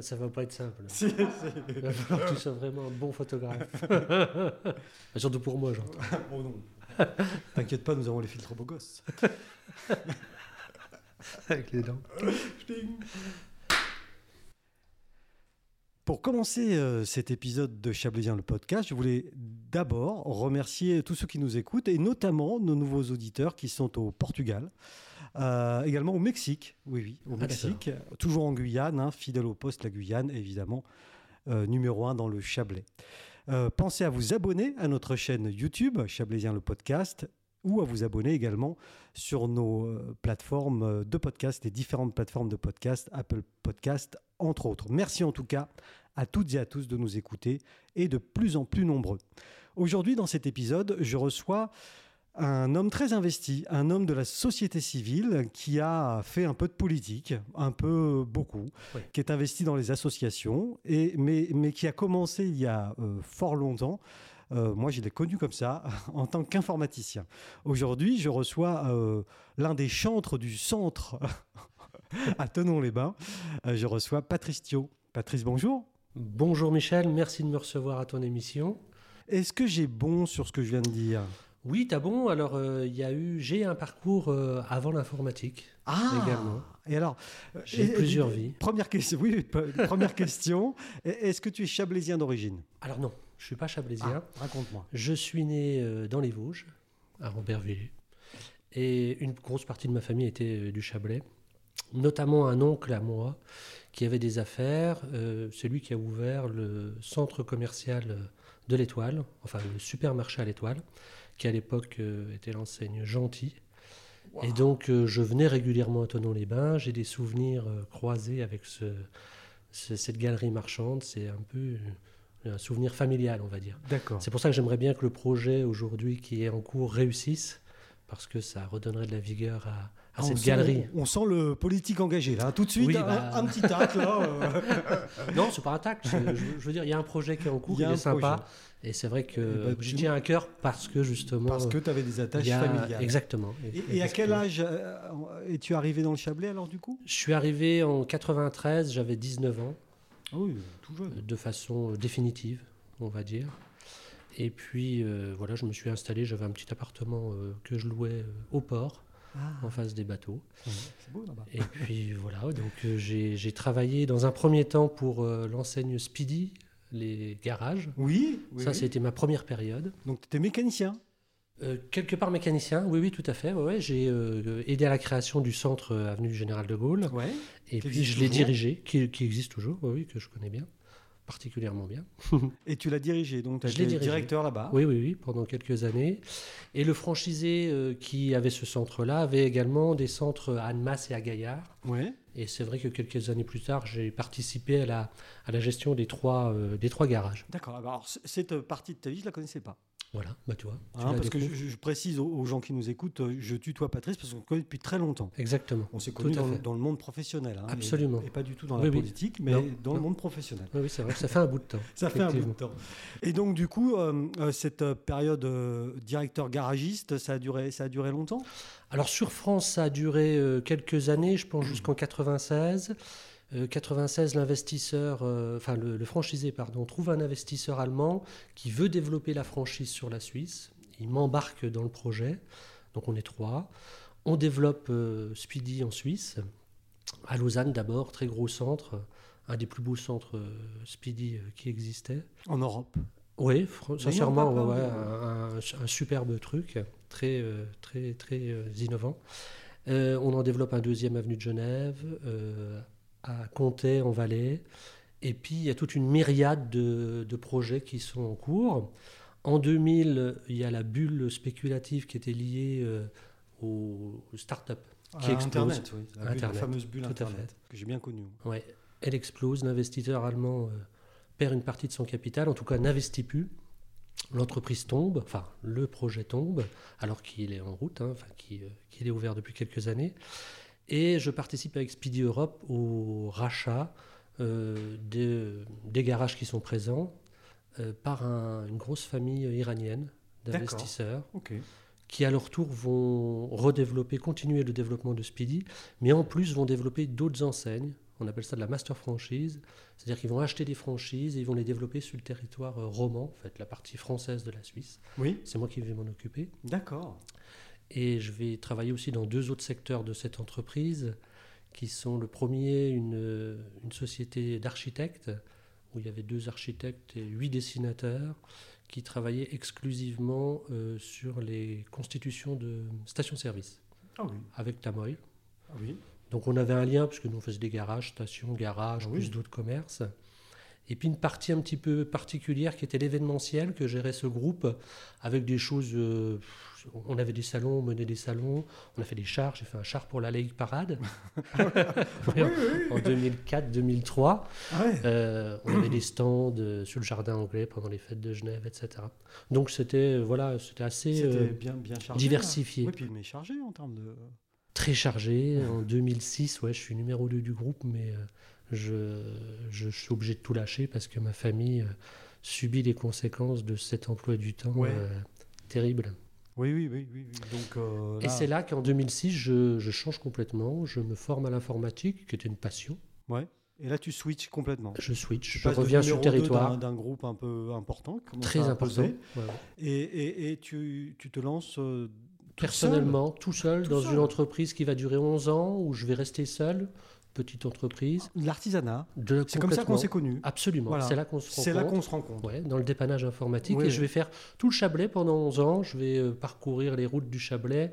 Ça va pas être simple. Si, si. Il va falloir que tu sois vraiment un bon photographe. Surtout pour moi, j'entends. Oh non. T'inquiète pas, nous avons les filtres beaux gosses. Avec les dents. Pour commencer euh, cet épisode de Chablaisien le podcast, je voulais d'abord remercier tous ceux qui nous écoutent et notamment nos nouveaux auditeurs qui sont au Portugal, euh, également au Mexique, oui oui, au Ah, Mexique, toujours en Guyane, hein, fidèle au poste la Guyane évidemment, euh, numéro un dans le Chablais. Euh, pensez à vous abonner à notre chaîne YouTube Chablaisien le podcast ou à vous abonner également sur nos plateformes de podcast, les différentes plateformes de podcast, Apple Podcast entre autres. Merci en tout cas à toutes et à tous de nous écouter et de plus en plus nombreux. Aujourd'hui, dans cet épisode, je reçois un homme très investi, un homme de la société civile qui a fait un peu de politique, un peu beaucoup, Oui. qui est investi dans les associations, et, mais, mais qui a commencé il y a euh, fort longtemps. Euh, moi, je l'ai connu comme ça, en tant qu'informaticien. Aujourd'hui, je reçois euh, l'un des chantres du centre à Tenon-les-Bains. Je reçois Patrice Thio. Patrice, bonjour. Bonjour Michel, merci de me recevoir à ton émission. Est-ce que j'ai bon sur ce que je viens de dire? Oui, t'as bon. Alors, euh, il y a eu, j'ai un parcours euh, avant l'informatique. Ah Également. Et alors euh, J'ai plusieurs vies. Première question. Oui, première question. Est-ce que tu es chablaisien d'origine? Alors non, je suis pas chablaisien. Ah, Raconte-moi. Je suis né euh, dans les Vosges, à Rambervillers, et une grosse partie de ma famille était euh, du Chablais, notamment un oncle à moi qui avait des affaires. euh, c'est lui qui a ouvert le centre commercial euh, de l'Étoile, enfin le supermarché à l'Étoile, qui à l'époque euh, était l'enseigne Gentil. Et donc euh, je venais régulièrement à Tonon-les-Bains. J'ai des souvenirs euh, croisés avec ce- ce- cette galerie marchande. C'est un peu un souvenir familial, on va dire. D'accord. C'est pour ça que j'aimerais bien que le projet aujourd'hui qui est en cours réussisse, parce que ça redonnerait de la vigueur à, Ah, on cette sent- galerie. On, sent le politique engagé là. Tout de suite, Oui, un, bah. un petit tac là. euh. Non, c'est pas un tact. c'est- Je, je veux dire, il y a un projet qui est en cours, Il est un sympa. projet. Et c'est vrai que j'y tu- tiens à cœur parce que justement. parce que tu avais des il attaches a- familiales. Exactement. Et, et à quel âge euh, es-tu arrivé dans le Chablais alors du coup? Je suis arrivé en 93, j'avais 19 ans, Ah Oui, tout jeune. de façon définitive, on va dire. Et puis euh, voilà, je me suis installé, j'avais un petit appartement euh, que je louais euh, au port, Ah, en face des bateaux. c'est beau là-bas. Et puis voilà, donc euh, j'ai travaillé dans un premier temps pour euh, l'enseigne Speedy, les garages. Oui, oui, Ça, oui. c'était ma première période. Donc tu étais mécanicien. Euh, quelque part mécanicien, oui, oui, tout à fait. ouais, ouais. J'ai euh, aidé à la création du centre euh, avenue du Général de Gaulle. Ouais. Et puis je l'ai dirigé, qui, qui existe toujours, oui, oui, que je connais bien, particulièrement bien. Et tu l'as dirigé, donc tu Je l'ai été dirigé. directeur là-bas. Oui, oui, oui, pendant quelques années. Et le franchisé qui avait ce centre-là avait également des centres à Annemasse et à Gaillard. Ouais. Et c'est vrai que quelques années plus tard, j'ai participé à la, gestion des trois, euh, des trois garages. D'accord. Alors cette partie de ta vie, je la connaissais pas. Voilà, bah tu vois. tu Hein, parce que je, précise aux, aux gens qui nous écoutent, euh, je tutoie Patrice parce qu'on se connaît depuis très longtemps. Exactement. On s'est connus dans, le- fait. dans le monde professionnel. hein, Absolument. Et, pas du tout dans la oui. politique, mais Non, dans le monde professionnel. Oui, oui, c'est vrai. Ça fait un bout de temps. Ça fait un bout de temps. Et donc, du coup, euh, euh, cette période euh, directeur garagiste, ça a duré, ça a duré longtemps? Alors sur France, ça a duré euh, quelques années, je pense jusqu'en 96. Euh, 96, l'investisseur, euh, enfin le, le franchisé, pardon, trouve un investisseur allemand qui veut développer la franchise sur la Suisse. Il m'embarque dans le projet, donc on est trois. On développe euh, Speedy en Suisse, à Lausanne d'abord, très gros centre, un des plus beaux centres euh, Speedy euh, qui existait. En Europe. Oui, sincèrement, ouais, ouais, de- un, superbe truc, très, euh, très, très euh, innovant. Euh, on en développe un deuxième avenue de Genève, euh, à Comté, en Valais. Et puis, il y a toute une myriade de, de projets qui sont en cours. En 2000, il y a la bulle spéculative qui était liée euh, aux, startups qui À explosent. Internet, oui. La, bulle- la Internet, fameuse bulle tout Internet, que j'ai bien connue. Ouais, elle explose. L'investisseur allemand euh, perd une partie de son capital, en tout cas n'investit plus. L'entreprise tombe, enfin le projet tombe, alors qu'il est en route, hein, enfin qu'il euh, qu'il est ouvert depuis quelques années. Et je participe avec Speedy Europe au rachat euh, de- des garages qui sont présents euh, par un- une grosse famille iranienne d'investisseurs qui à leur tour vont redévelopper, continuer le développement de Speedy, mais en plus vont développer d'autres enseignes On appelle ça de la master franchise. C'est-à-dire qu'ils vont acheter des franchises et ils vont les développer sur le territoire euh, roman, en fait, la partie française de la Suisse. Oui, C'est moi qui vais m'en occuper. d'accord. Et je vais travailler aussi dans deux autres secteurs de cette entreprise, qui sont le premier, une, une société d'architectes, où il y avait deux architectes et huit dessinateurs, qui travaillaient exclusivement euh, sur les constitutions de stations-service, Ah oui, avec Tamoil. ah oui. Donc on avait un lien, parce que nous on faisait des garages, stations, garages, Ah oui. plus d'autres commerces. Et puis une partie un petit peu particulière qui était l'événementiel, que gérait ce groupe, avec des choses... euh, on avait des salons, on menait des salons, on a fait des chars, j'ai fait un char pour la League Parade Oui, oui, en 2004-2003. Ah ouais. Euh, on avait des stands euh, sur le jardin anglais pendant les fêtes de Genève, etc. Donc c'était voilà, c'était assez C'était euh, bien, bien chargé. diversifié. Oui, puis mais chargé en termes de. très chargé. En 2006, ouais, je suis numéro 2 du groupe, mais je, je, suis obligé de tout lâcher parce que ma famille euh, subit les conséquences de cet emploi du temps Ouais. euh, terrible. Oui, oui, oui, oui. Donc. euh, Et c'est là qu'en 2006, je, je change complètement. Je me forme à l'informatique, qui était une passion. Ouais. Et là, tu switches complètement. Je switch, Tu je reviens sur le territoire. d'un- groupe un peu important. Très important. imposer. Ouais, ouais. Et, et, et tu, tu te lances euh, tout Personnellement, tout seul, Tout dans seul. une entreprise qui va durer 11 ans, où je vais rester seul, petite entreprise. L'artisanat, c'est comme ça qu'on s'est connus. Absolument, Voilà. c'est là qu'on se rencontre. C'est là qu'on se rencontre. Ouais, dans le dépannage informatique. Oui, et oui. je vais faire tout le Chablais pendant 11 ans. Je vais euh, parcourir les routes du Chablais.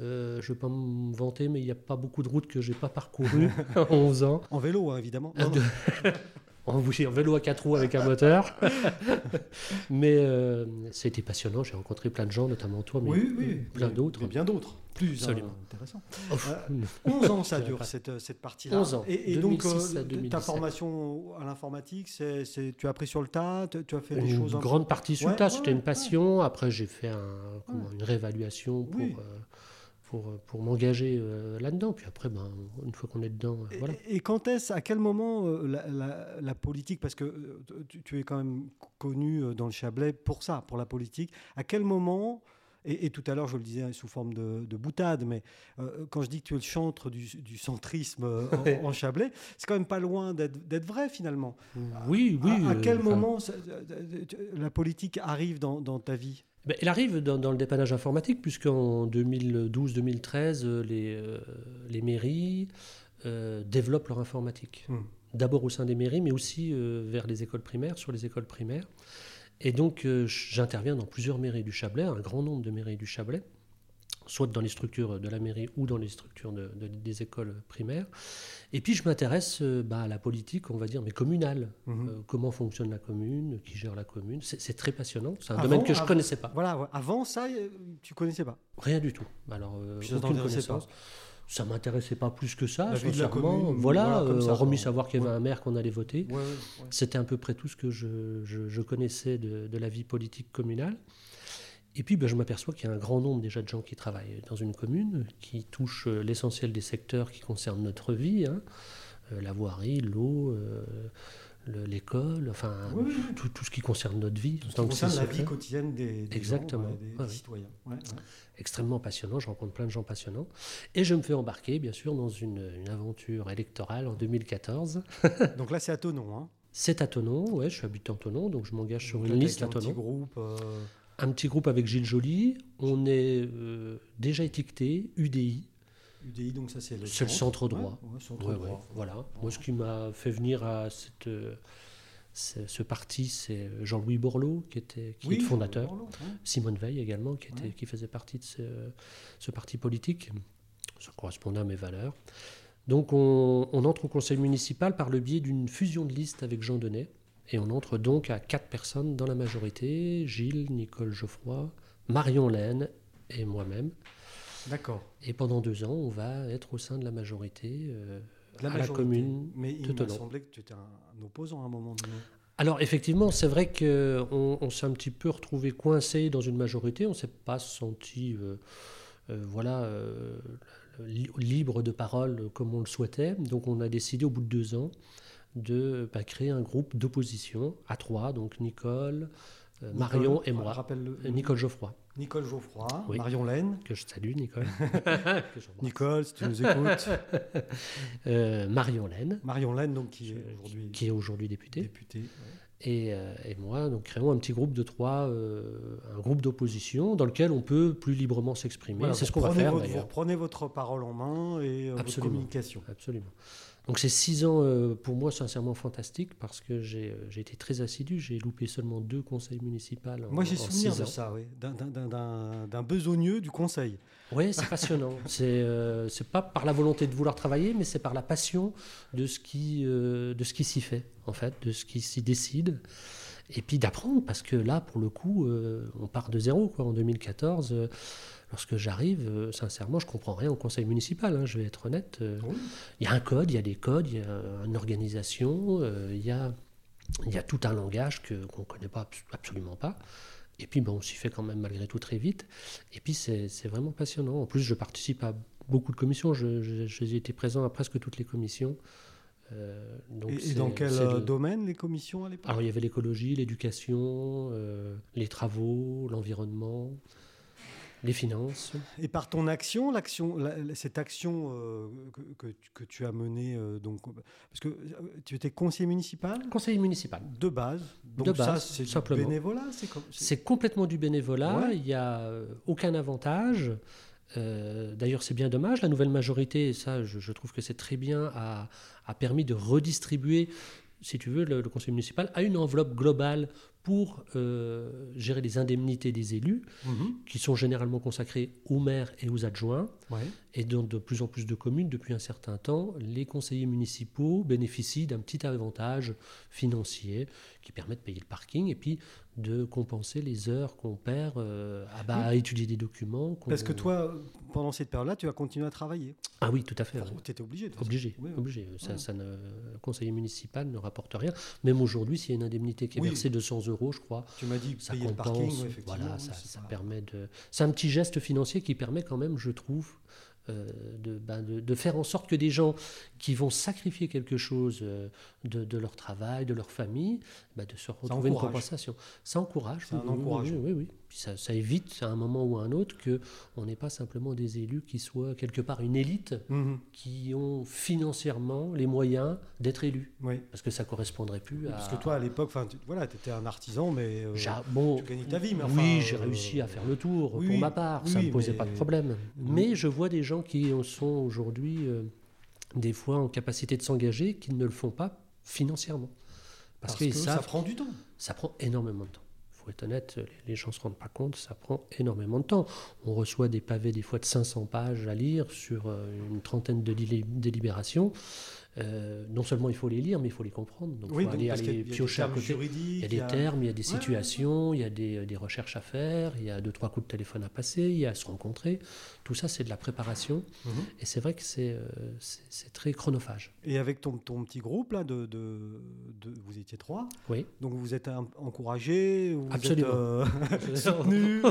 Euh, je ne vais pas me vanter, mais il n'y a pas beaucoup de routes que je n'ai pas parcourues en 11 ans. En vélo, hein, évidemment. Non, de- En, vélo à quatre roues avec un moteur. mais euh, c'était passionnant. J'ai rencontré plein de gens, notamment toi, mais oui, oui. plein d'autres. mais bien d'autres. Plus Absolument. euh, intéressant. Ouf. Euh, 11 ans, ça dure, cette, cette partie-là. 11 ans, Et, et donc, 2006 à euh, ta 2017. formation à l'informatique, c'est, c'est- tu as appris sur le tas, tu, tu as fait des une choses. un peu- grande partie sur le tas, ouais, c'était une ouais. passion. Après, j'ai fait un, comment, une réévaluation pour, Oui. euh, pour, euh, pour m'engager euh, là-dedans. Puis après, ben, une fois qu'on est dedans, euh, Et- voilà. Et, quand est-ce, à quel moment euh, la, la- la politique, parce que tu, tu es quand même connu dans le Chablais pour ça, pour la politique, à quel moment, et, et tout à l'heure je le disais sous forme de, de boutade, mais euh, quand je dis que tu es le chantre du, du centrisme euh, en, en Chablais, c'est quand même pas loin d'être, vrai finalement. Oui, oui. à, à quel moment ça- la politique arrive dans, dans ta vie? Ben, Elle arrive dans, dans le dépannage informatique, puisqu'en 2012-2013, euh, les, euh, les mairies euh, développent leur informatique. Hmm. D'abord au sein des mairies, mais aussi vers les écoles primaires, sur les écoles primaires. Et donc, j'interviens dans plusieurs mairies du Chablais, un grand nombre de mairies du Chablais, soit dans les structures de la mairie ou dans les structures de- de- des écoles primaires. Et puis, je m'intéresse euh, bah, à la politique, on va dire, mais communale. Mhm. Euh, comment fonctionne la commune, qui gère la commune. C'est très passionnant. C'est un Avant- domaine que je ne connaissais pas. Voilà, avant ça, euh, tu connaissais pas? Rien du tout. Alors, euh, aucune connaissance. pas? Ça m'intéressait pas plus que ça, La vie de la sincèrement. commune, voilà, voilà, ça, quoi. savoir qu'il y avait Ouais. un maire qu'on allait voter. Ouais, ouais, ouais. C'était à peu près tout ce que je, je- je connaissais de, de la vie politique communale. Et puis, ben, je m'aperçois qu'il y a un grand nombre déjà de gens qui travaillent dans une commune, qui touchent euh, l'essentiel des secteurs qui concernent notre vie, hein. Euh, la voirie, l'eau, euh, le- l'école, enfin, Oui, oui, oui. tout, tout ce qui concerne notre vie. Tout ce qui concerne la vie quotidienne des, des Exactement. gens, ouais, des, Ouais, des ouais. citoyens. Ouais, ouais. extrêmement passionnant. Je rencontre plein de gens passionnants. Et je me fais embarquer, bien sûr, dans une, une aventure électorale en 2014. Donc là, c'est à Tonon. Hein. C'est à Tonon, ouais, je suis habitant Tonon, donc je m'engage sur Donc une liste à un petit Tonon. groupe. euh, Un petit groupe avec Gilles Joly. On est euh, déjà étiqueté UDI, UDI, donc ça, c'est le, centre droit. Ouais, ouais, centre Ouais, droit. voilà. Moi, ce qui m'a fait venir à cette, euh, ce, ce parti, c'est Jean-Louis Borloo, qui, était, qui est le fondateur. Borloo. Simone Veil également, qui, était, qui faisait partie de ce, ce parti politique. Ça correspondait à mes valeurs. Donc on, on entre au conseil municipal par le biais d'une fusion de listes avec Jean Denet. Et on entre donc à quatre personnes dans la majorité, Gilles, Nicole Geoffroy, Marion Laine et moi-même. D'accord. Et pendant deux ans, on va être au sein de la majorité euh, La à la commune. Mais il Tonon. semblé que tu étais un, opposant à un moment donné. Alors effectivement, c'est vrai qu'on on, s'est un petit peu retrouvé coincé dans une majorité, on ne s'est pas senti euh, euh, voilà, li- libre de parole comme on le souhaitait. Donc on a décidé au bout de deux ans de bah, créer un groupe d'opposition à trois, donc Nicole, euh, Marion Nicole, et moi. Euh, Nicole Geoffroy. Nicole Geoffroy, Oui. Marion Laine. que je salue, Nicole. Que. Nicole, si tu nous écoutes. Euh, Marion Laine, Marion Laine, donc, qui est aujourd'hui qui est aujourd'hui députée. députée. ouais. Et, euh, et moi, donc créons un petit groupe de trois, un groupe d'opposition dans lequel on peut plus librement s'exprimer. Voilà, c'est ce qu'on va faire votre- Vous reprenez votre parole en main et votre communication. Absolument. Donc ces six ans, euh, pour moi, sincèrement fantastiques parce que j'ai euh, j'ai été très assidu. J'ai loupé seulement deux conseils municipaux en, Moi, j'ai en souvenir de ça, oui, d'un- besogneux du conseil. Oui, c'est passionnant. c'est euh, pas par la volonté de vouloir travailler, mais c'est par la passion de ce qui, euh, de ce qui s'y fait, en fait, de ce qui s'y décide. Et puis d'apprendre, parce que là, pour le coup, euh, on part de zéro. Quoi. En 2014, euh, lorsque j'arrive, euh, sincèrement, je comprends rien au conseil municipal, hein, je vais être honnête. Oui. Il y a un code, il y a des codes, il y a une organisation, il, y a, il y a tout un langage que, qu'on ne connaît pas, abs- absolument pas. Et puis, bon, on s'y fait quand même malgré tout très vite. Et puis, c'est, c'est vraiment passionnant. En plus, je participe à beaucoup de commissions. Je, je- j'ai été présent à presque toutes les commissions. Euh, donc Et, dans quel euh, le- domaine les commissions à l'époque? Alors, il y avait l'écologie, l'éducation, euh, les travaux, l'environnement, les finances. Et par ton action, l'action, la- la- cette action euh, que, que tu- que tu as menée, donc, parce que tu étais conseiller municipal? Conseiller municipal. de base. Donc De ça, base, c'est du simplement. bénévolat, c'est comme. c'est- C'est complètement du bénévolat, Ouais. il n'y a aucun avantage. Euh, D'ailleurs, c'est bien dommage. La nouvelle majorité, et ça, je, je trouve que c'est très bien, a, a permis de redistribuer, si tu veux, le, le conseil municipal à une enveloppe globale pour euh, gérer les indemnités des élus, Mhm. qui sont généralement consacrées aux maires et aux adjoints. Ouais. Et dans de plus en plus de communes, depuis un certain temps, les conseillers municipaux bénéficient d'un petit avantage financier qui permet de payer le parking et puis de compenser les heures qu'on perd euh, à, bah, à étudier des documents. Parce que toi, pendant cette période-là, tu as continué à travailler. Ah oui, tout à fait. Enfin, tu étais obligé. de. Obligé, Oui, obligé. Ça, Ouais. ça ne, le conseiller municipal ne rapporte rien. Même aujourd'hui, s'il y a une indemnité qui est versée de 100 euros, je crois, Tu m'as dit ça payer le compense. parking, ouais, effectivement. voilà, ça, ça permet de. C'est un petit geste financier qui permet quand même, je trouve, euh, de, de faire en sorte que des gens qui vont sacrifier quelque chose euh, de, de leur travail, de leur famille, ben, de se retrouver une encourage. compensation. Ça encourage. C'est oui, un oui, oui, Puis ça, ça évite à un moment ou à un autre que on n'ait pas simplement des élus qui soient quelque part une élite Mhm. qui ont financièrement les moyens d'être élus. Oui. Parce que ça correspondrait plus à. Parce que toi, à l'époque, tu voilà, étais un artisan, mais. euh, bon, tu gagnais ta vie, mais oui, j'ai euh, réussi à faire le tour oui, pour ma part, ça ne me posait mais- pas de problème. Mais je vois des gens qui en sont aujourd'hui euh, des fois en capacité de s'engager, qui ne le font pas financièrement. Parce, parce qu'ils que ça savent prend du temps. ça prend énormément de temps. Il faut être honnête, les- gens ne se rendent pas compte, ça prend énormément de temps. On reçoit des pavés des fois de 500 pages à lire sur euh, une trentaine de délibérations. Euh, non seulement il faut les lire, mais il faut les comprendre. Donc Oui, faut donc, aller, aller il y a des piocher termes Il y a des termes, il y a des ouais, situations, il y a des, des recherches à faire, il y a deux, trois coups de téléphone à passer, il y a à se rencontrer. Tout ça, c'est de la préparation. Mhm. Et c'est vrai que c'est euh, c'est- très chronophage. Et avec ton, ton petit groupe, là, de, de, de- vous étiez trois, Oui. donc vous êtes encouragés, vous Absolument. êtes euh, soutenus.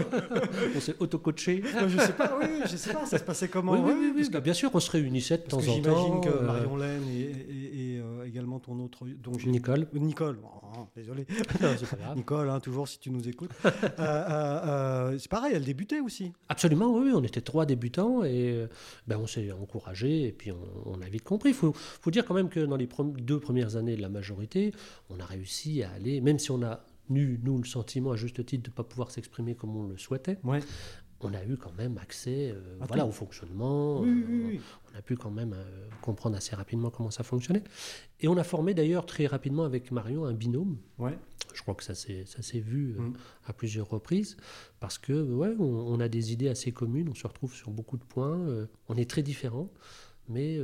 On s'est auto-coaché. Je sais pas, oui, je sais pas, ça se passait comment Oui, oui, oui, oui, parce bah, bien sûr, on se réunissait de temps Parce que en j'imagine temps. que euh, Marion Laine et, et- et, euh, également ton autre. Donc Nicole. Nicole, oh, désolé. Non, c'est pas grave. Nicole, hein, toujours si tu nous écoutes. Euh, euh, c'est pareil, elle débutait aussi. Absolument, oui, on était trois débutants et ben, on s'est encouragés et puis on, on a vite compris. Il faut, faut dire quand même que dans les deux premières années de la majorité, on a réussi à aller, même si on a eu, nous, le sentiment à juste titre de ne pas pouvoir s'exprimer comme on le souhaitait, Ouais. On a eu quand même accès euh, À voilà, au fonctionnement. Oui, oui, euh, oui. On a pu quand même euh, comprendre assez rapidement comment ça fonctionnait. Et on a formé d'ailleurs très rapidement avec Marion un binôme. Ouais. Je crois que ça s'est vu euh, Mm. à plusieurs reprises parce que ouais, on, on a des idées assez communes, on se retrouve sur beaucoup de points, on est très différents, mais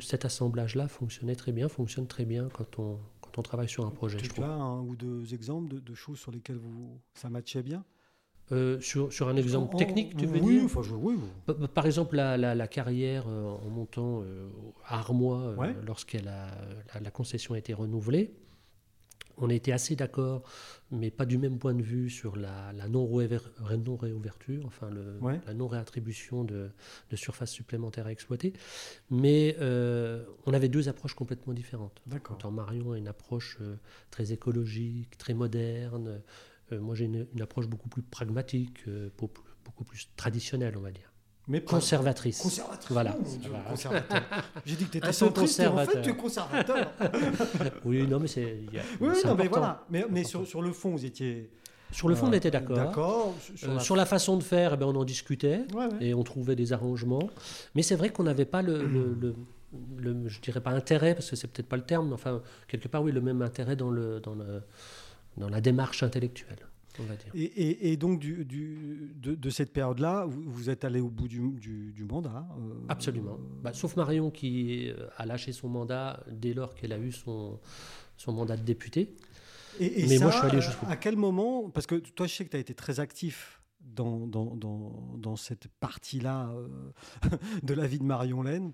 cet assemblage-là fonctionnait très bien, fonctionne très bien quand on, quand on travaille sur un projet, Tu, as un ou deux exemples de, de choses sur lesquelles vous, ça matchait bien? Euh, sur, sur un exemple En- technique, tu veux oui, dire enfin, je- oui, oui. Pa- pa- Par exemple, la, la- la carrière euh, en montant euh, à Armois, euh, Ouais. lorsqu'elle a, la, la concession a été renouvelée, on était assez d'accord, mais pas du même point de vue sur la, non-réouverture, enfin le- Ouais. la non-réattribution de, de surface supplémentaire à exploiter. Mais on avait deux approches complètement différentes. D'accord. Marion a une approche très écologique, très moderne, moi, j'ai une, une approche beaucoup plus pragmatique, euh, beaucoup, plus traditionnelle, on va dire. Mais Conservatrice. conservatrice. Voilà. Voilà. conservateur. J'ai dit que tu étais centriste, en fait, tu es conservateur. Oui, non, mais c'est. oui, non, mais voilà. Mais, mais sur, sur le fond, vous étiez. Sur le fond, euh, on était d'accord. D'accord. Sur Euh, la- sur la façon de faire, eh ben, on en discutait. Ouais, ouais. et on trouvait des arrangements. Mais c'est vrai qu'on n'avait pas le, le, le- le- je dirais pas intérêt, parce que c'est peut-être pas le terme, mais enfin, quelque part, oui, le même intérêt dans, le, dans, le, dans la démarche intellectuelle, on va dire. Et, et- et donc, du, du- de, de cette période-là, vous, êtes allé au bout du, du- du mandat euh, Absolument. Bah, sauf Marion qui euh, a lâché son mandat dès lors qu'elle a eu son, son mandat de député. Et, et Mais ça, moi, je suis allé jusqu'au bout. À quel moment Parce que toi, je sais que tu as été très actif dans, dans, dans, dans cette partie-là euh, de la vie de Marion Laine,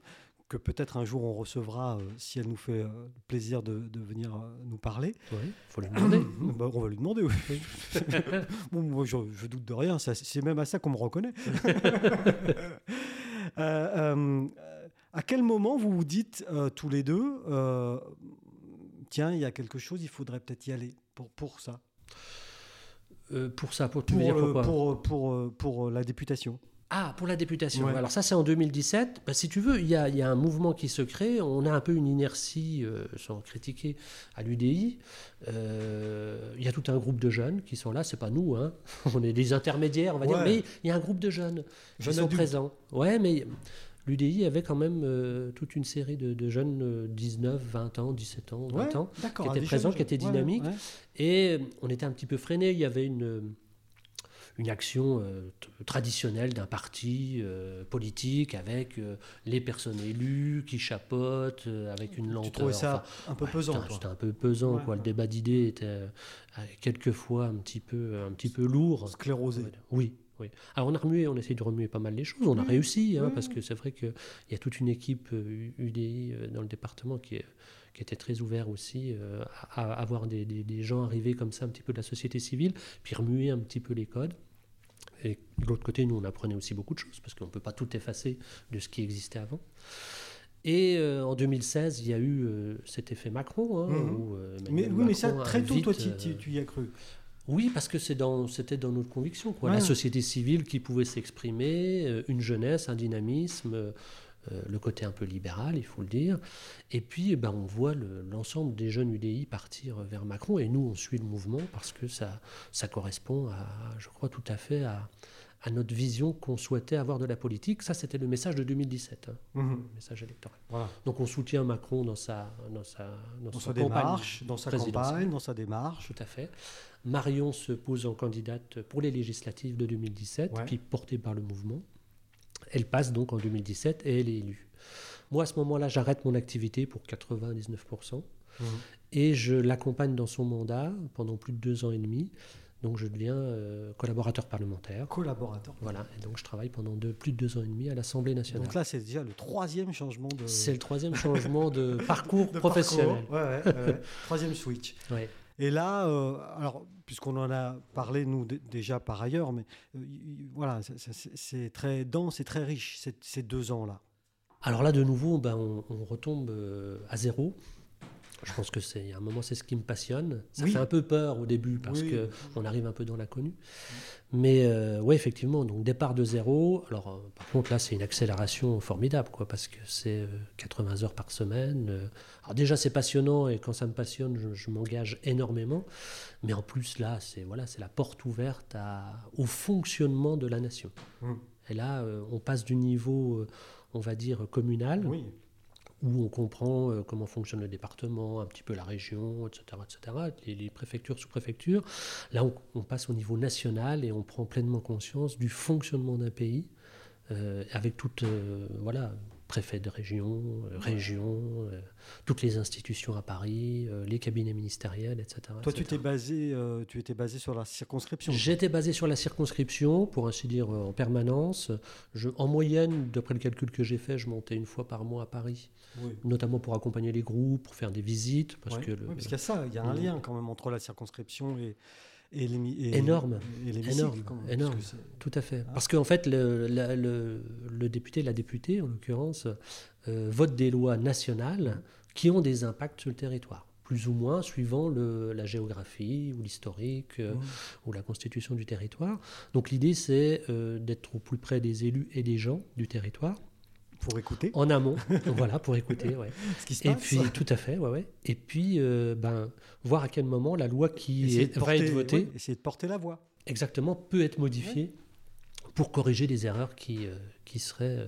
que peut-être un jour on recevra euh, si elle nous fait euh, plaisir de, de venir euh, nous parler. Oui, faut lui demander. Bah, on va lui demander. oui. bon, moi, je, je doute de rien. C'est même à ça qu'on me reconnaît. À quel moment vous vous dites tous les deux, tiens, il y a quelque chose, il faudrait peut-être y aller pour, pour ça, pour ça, pour, pour, dire pour, pour, pour la députation Ah, pour la députation. Ouais. Alors ça, c'est en 2017. Bah, si tu veux, il y, a, il y a un mouvement qui se crée. On a un peu une inertie, euh, sans critiquer, à l'UDI. Euh, il y a tout un groupe de jeunes qui sont là. C'est pas nous, hein. On est des intermédiaires, on va dire. Mais il y a un groupe de jeunes qui sont adultes. présents. Ouais, mais l'UDI avait quand même euh, toute une série de, de jeunes, euh, 19, 20 ans, 17 ans, 20 Ouais, ans. qui étaient présents, qui étaient dynamiques. ouais. Et on était un petit peu freiné. Il y avait une, une action euh, traditionnelle d'un parti euh, politique avec euh, les personnes élues qui chapeautent, euh, avec une Tu lenteur. trouvais ça Enfin, un peu ouais, pesant, c'était un- toi. C'était un peu pesant. Ouais, quoi. ouais. Le débat d'idées était quelquefois un petit peu, un petit peu lourd. Sclérosé. Oui, oui. Alors on a remué, on a essayé de remuer pas mal les choses. On a réussi, hein, parce que c'est vrai qu'il y a toute une équipe UDI dans le département qui, est- qui était très ouvert aussi euh, à, à avoir des, des- des gens arrivés comme ça, un petit peu de la société civile, puis remuer un petit peu les codes. Et de l'autre côté, nous, on apprenait aussi beaucoup de choses, parce qu'on ne peut pas tout effacer de ce qui existait avant. Et euh, en 2016, il y a eu euh, cet effet Macron. hein, où, euh, Mais, oui, mais ça, Macron très tôt, toi, invite, tu, y as cru. oui, parce que dans, c'était dans notre conviction. Quoi. La société civile qui pouvait s'exprimer, une jeunesse, un dynamisme, le côté un peu libéral, il faut le dire. Et puis, eh ben, on voit le- l'ensemble des jeunes UDI partir vers Macron, et nous, on suit le mouvement parce que ça, ça correspond, à, je crois, tout à fait à, à notre vision qu'on souhaitait avoir de la politique. Ça, c'était le message de 2017, hein, Mhm. le message électoral. Voilà. Donc, on soutient Macron dans sa, dans sa, dans Dans sa démarche, dans sa campagne, dans sa démarche. Tout à fait. Marion se pose en candidate pour les législatives de 2017, Ouais. puis portée par le mouvement. Elle passe donc en 2017 et elle est élue. Moi, à ce moment-là, j'arrête mon activité pour 99%. Mhm. Et je l'accompagne dans son mandat pendant plus de deux ans et demi. Donc je deviens euh, collaborateur parlementaire. Collaborateur. Voilà, et donc je travaille pendant deux- plus de deux ans et demi à l'Assemblée nationale. Donc là, c'est déjà le troisième changement de, C'est le troisième changement de parcours de professionnel. parcours. Ouais, ouais, ouais. troisième switch. Et là, euh, puisqu'on en a parlé, nous, déjà par ailleurs, mais euh, voilà, c'est- très dense et très riche, ces, deux ans-là. Alors là, de nouveau, ben, on, on retombe euh, à zéro. Je pense que c'est, a un moment, c'est ce qui me passionne. Ça Oui. fait un peu peur au début parce Oui. que on arrive un peu dans l'inconnu. Mais euh, ouais, effectivement, donc départ de zéro. Alors, euh, par contre, là, c'est une accélération formidable, quoi, parce que c'est euh, 80 heures par semaine. euh. alors déjà, c'est passionnant et quand ça me passionne, je, je m'engage énormément. Mais en plus, là, c'est voilà, c'est la porte ouverte à- au fonctionnement de la nation. Mm. Et là, euh, on passe du niveau, euh, on va dire, communal Oui. Où on comprend euh, comment fonctionne le département, un petit peu la région, etc., etc., les, préfectures, sous-préfectures. Là, on, on passe au niveau national et on prend pleinement conscience du fonctionnement d'un pays, euh, avec toute, euh, voilà, préfet de région, euh, région, euh, toutes les institutions à Paris, euh, les cabinets ministériels, etc. Toi, tu t'es basé, tu étais basé sur la circonscription. J'étais basé sur la circonscription, pour ainsi dire, en permanence. Je, en moyenne, d'après le calcul que j'ai fait, je montais une fois par mois à Paris, Oui. notamment pour accompagner les groupes, pour faire des visites, parce Ouais. que le- Ouais, parce qu'il y a ça, il y a un lien quand même entre la circonscription et, et l'hémi- et- Énorme. et Énorme, même, énorme. parce que c'est- Tout à fait. Ah. Parce qu'en fait, le, la- le- le député, la députée, en l'occurrence, euh, vote des lois nationales qui ont des impacts sur le territoire. plus ou moins suivant le, la géographie ou l'historique euh, Mmh. ou la constitution du territoire. Donc l'idée c'est euh, d'être au plus près des élus et des gens du territoire, Pour écouter en amont, voilà, pour écouter. ouais. ce qui se Et passe. puis, tout à fait, ouais, ouais. Et puis, euh, ben, voir à quel moment la loi qui Essayer est, de va porter- être votée, oui, essayer de porter la voix. exactement, peut être modifiée pour corriger les erreurs qui, euh, qui seraient euh,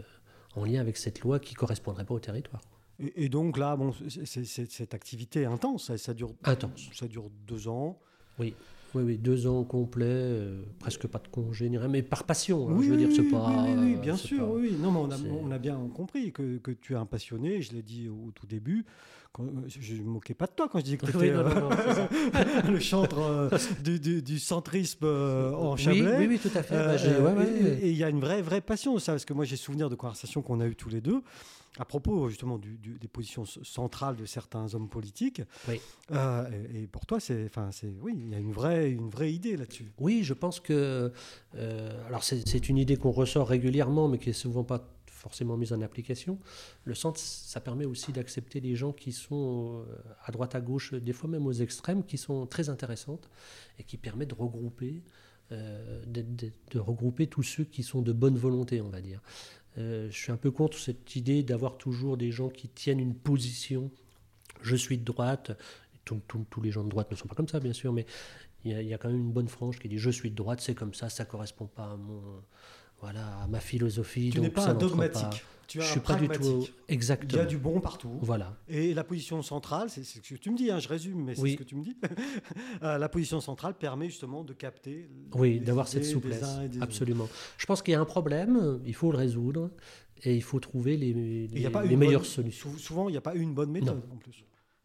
en lien avec cette loi qui ne correspondrait pas au territoire. Et, et donc là, bon, c'est- c'est- c'est- cette activité est intense, ça, ça dure, Intense. ça dure deux ans. Oui, oui, oui deux ans complets, euh, presque pas de congé, ni rien, mais par passion. hein, oui, je veux dire, c'est oui, pas. oui, oui, oui, bien sûr, pas- oui. Non, mais on a, on a bien compris que, que tu es un passionné, je l'ai dit au tout début. Quand- je ne me moquais pas de toi quand je disais que tu Oui, étais non, non, non, c'est ça. le chantre euh, du, du- du centrisme euh, en Chablais. oui, oui, tout à fait. Euh, bah, j'ai- ouais, ouais, et- il y a une vraie, vraie passion, ça, parce que moi j'ai souvenir de conversations qu'on a eues tous les deux à propos justement du- du- des positions centrales de certains hommes politiques. Oui. Euh, et, et pour toi, c'est, enfin, c'est, oui, il y a une vraie, une vraie idée là-dessus. Oui, je pense que. euh, alors, c'est c'est une idée qu'on ressort régulièrement, mais qui est souvent pas forcément mise en application. Le centre, ça permet aussi d'accepter les gens qui sont euh, à droite, à gauche, des fois même aux extrêmes, qui sont très intéressantes et qui permettent de regrouper, euh, de, regrouper tous ceux qui sont de bonne volonté, on va dire. Euh, je suis un peu contre cette idée d'avoir toujours des gens qui tiennent une position. Je suis de droite. Tous- les gens de droite ne sont pas comme ça, bien sûr, mais il y, a, y a quand même une bonne frange qui dit je suis de droite, c'est comme ça, ça correspond pas à mon voilà à ma philosophie. Tu n'es pas ça un n'entre dogmatique. pas. Tu es Je un suis pas du tout pragmatique. Il y exactement. a du bon partout. Voilà. Et la position centrale, c'est ce que tu me dis, hein, je résume, mais c'est Oui. ce que tu me dis. Euh, la position centrale permet justement de capter. Oui, d'avoir cette des souplesse. autres. Absolument. Je pense qu'il y a un problème, il faut le résoudre et il faut trouver les, y les- a pas les une meilleures bonne- solutions. sou- Souvent, il n'y a pas une bonne méthode en plus.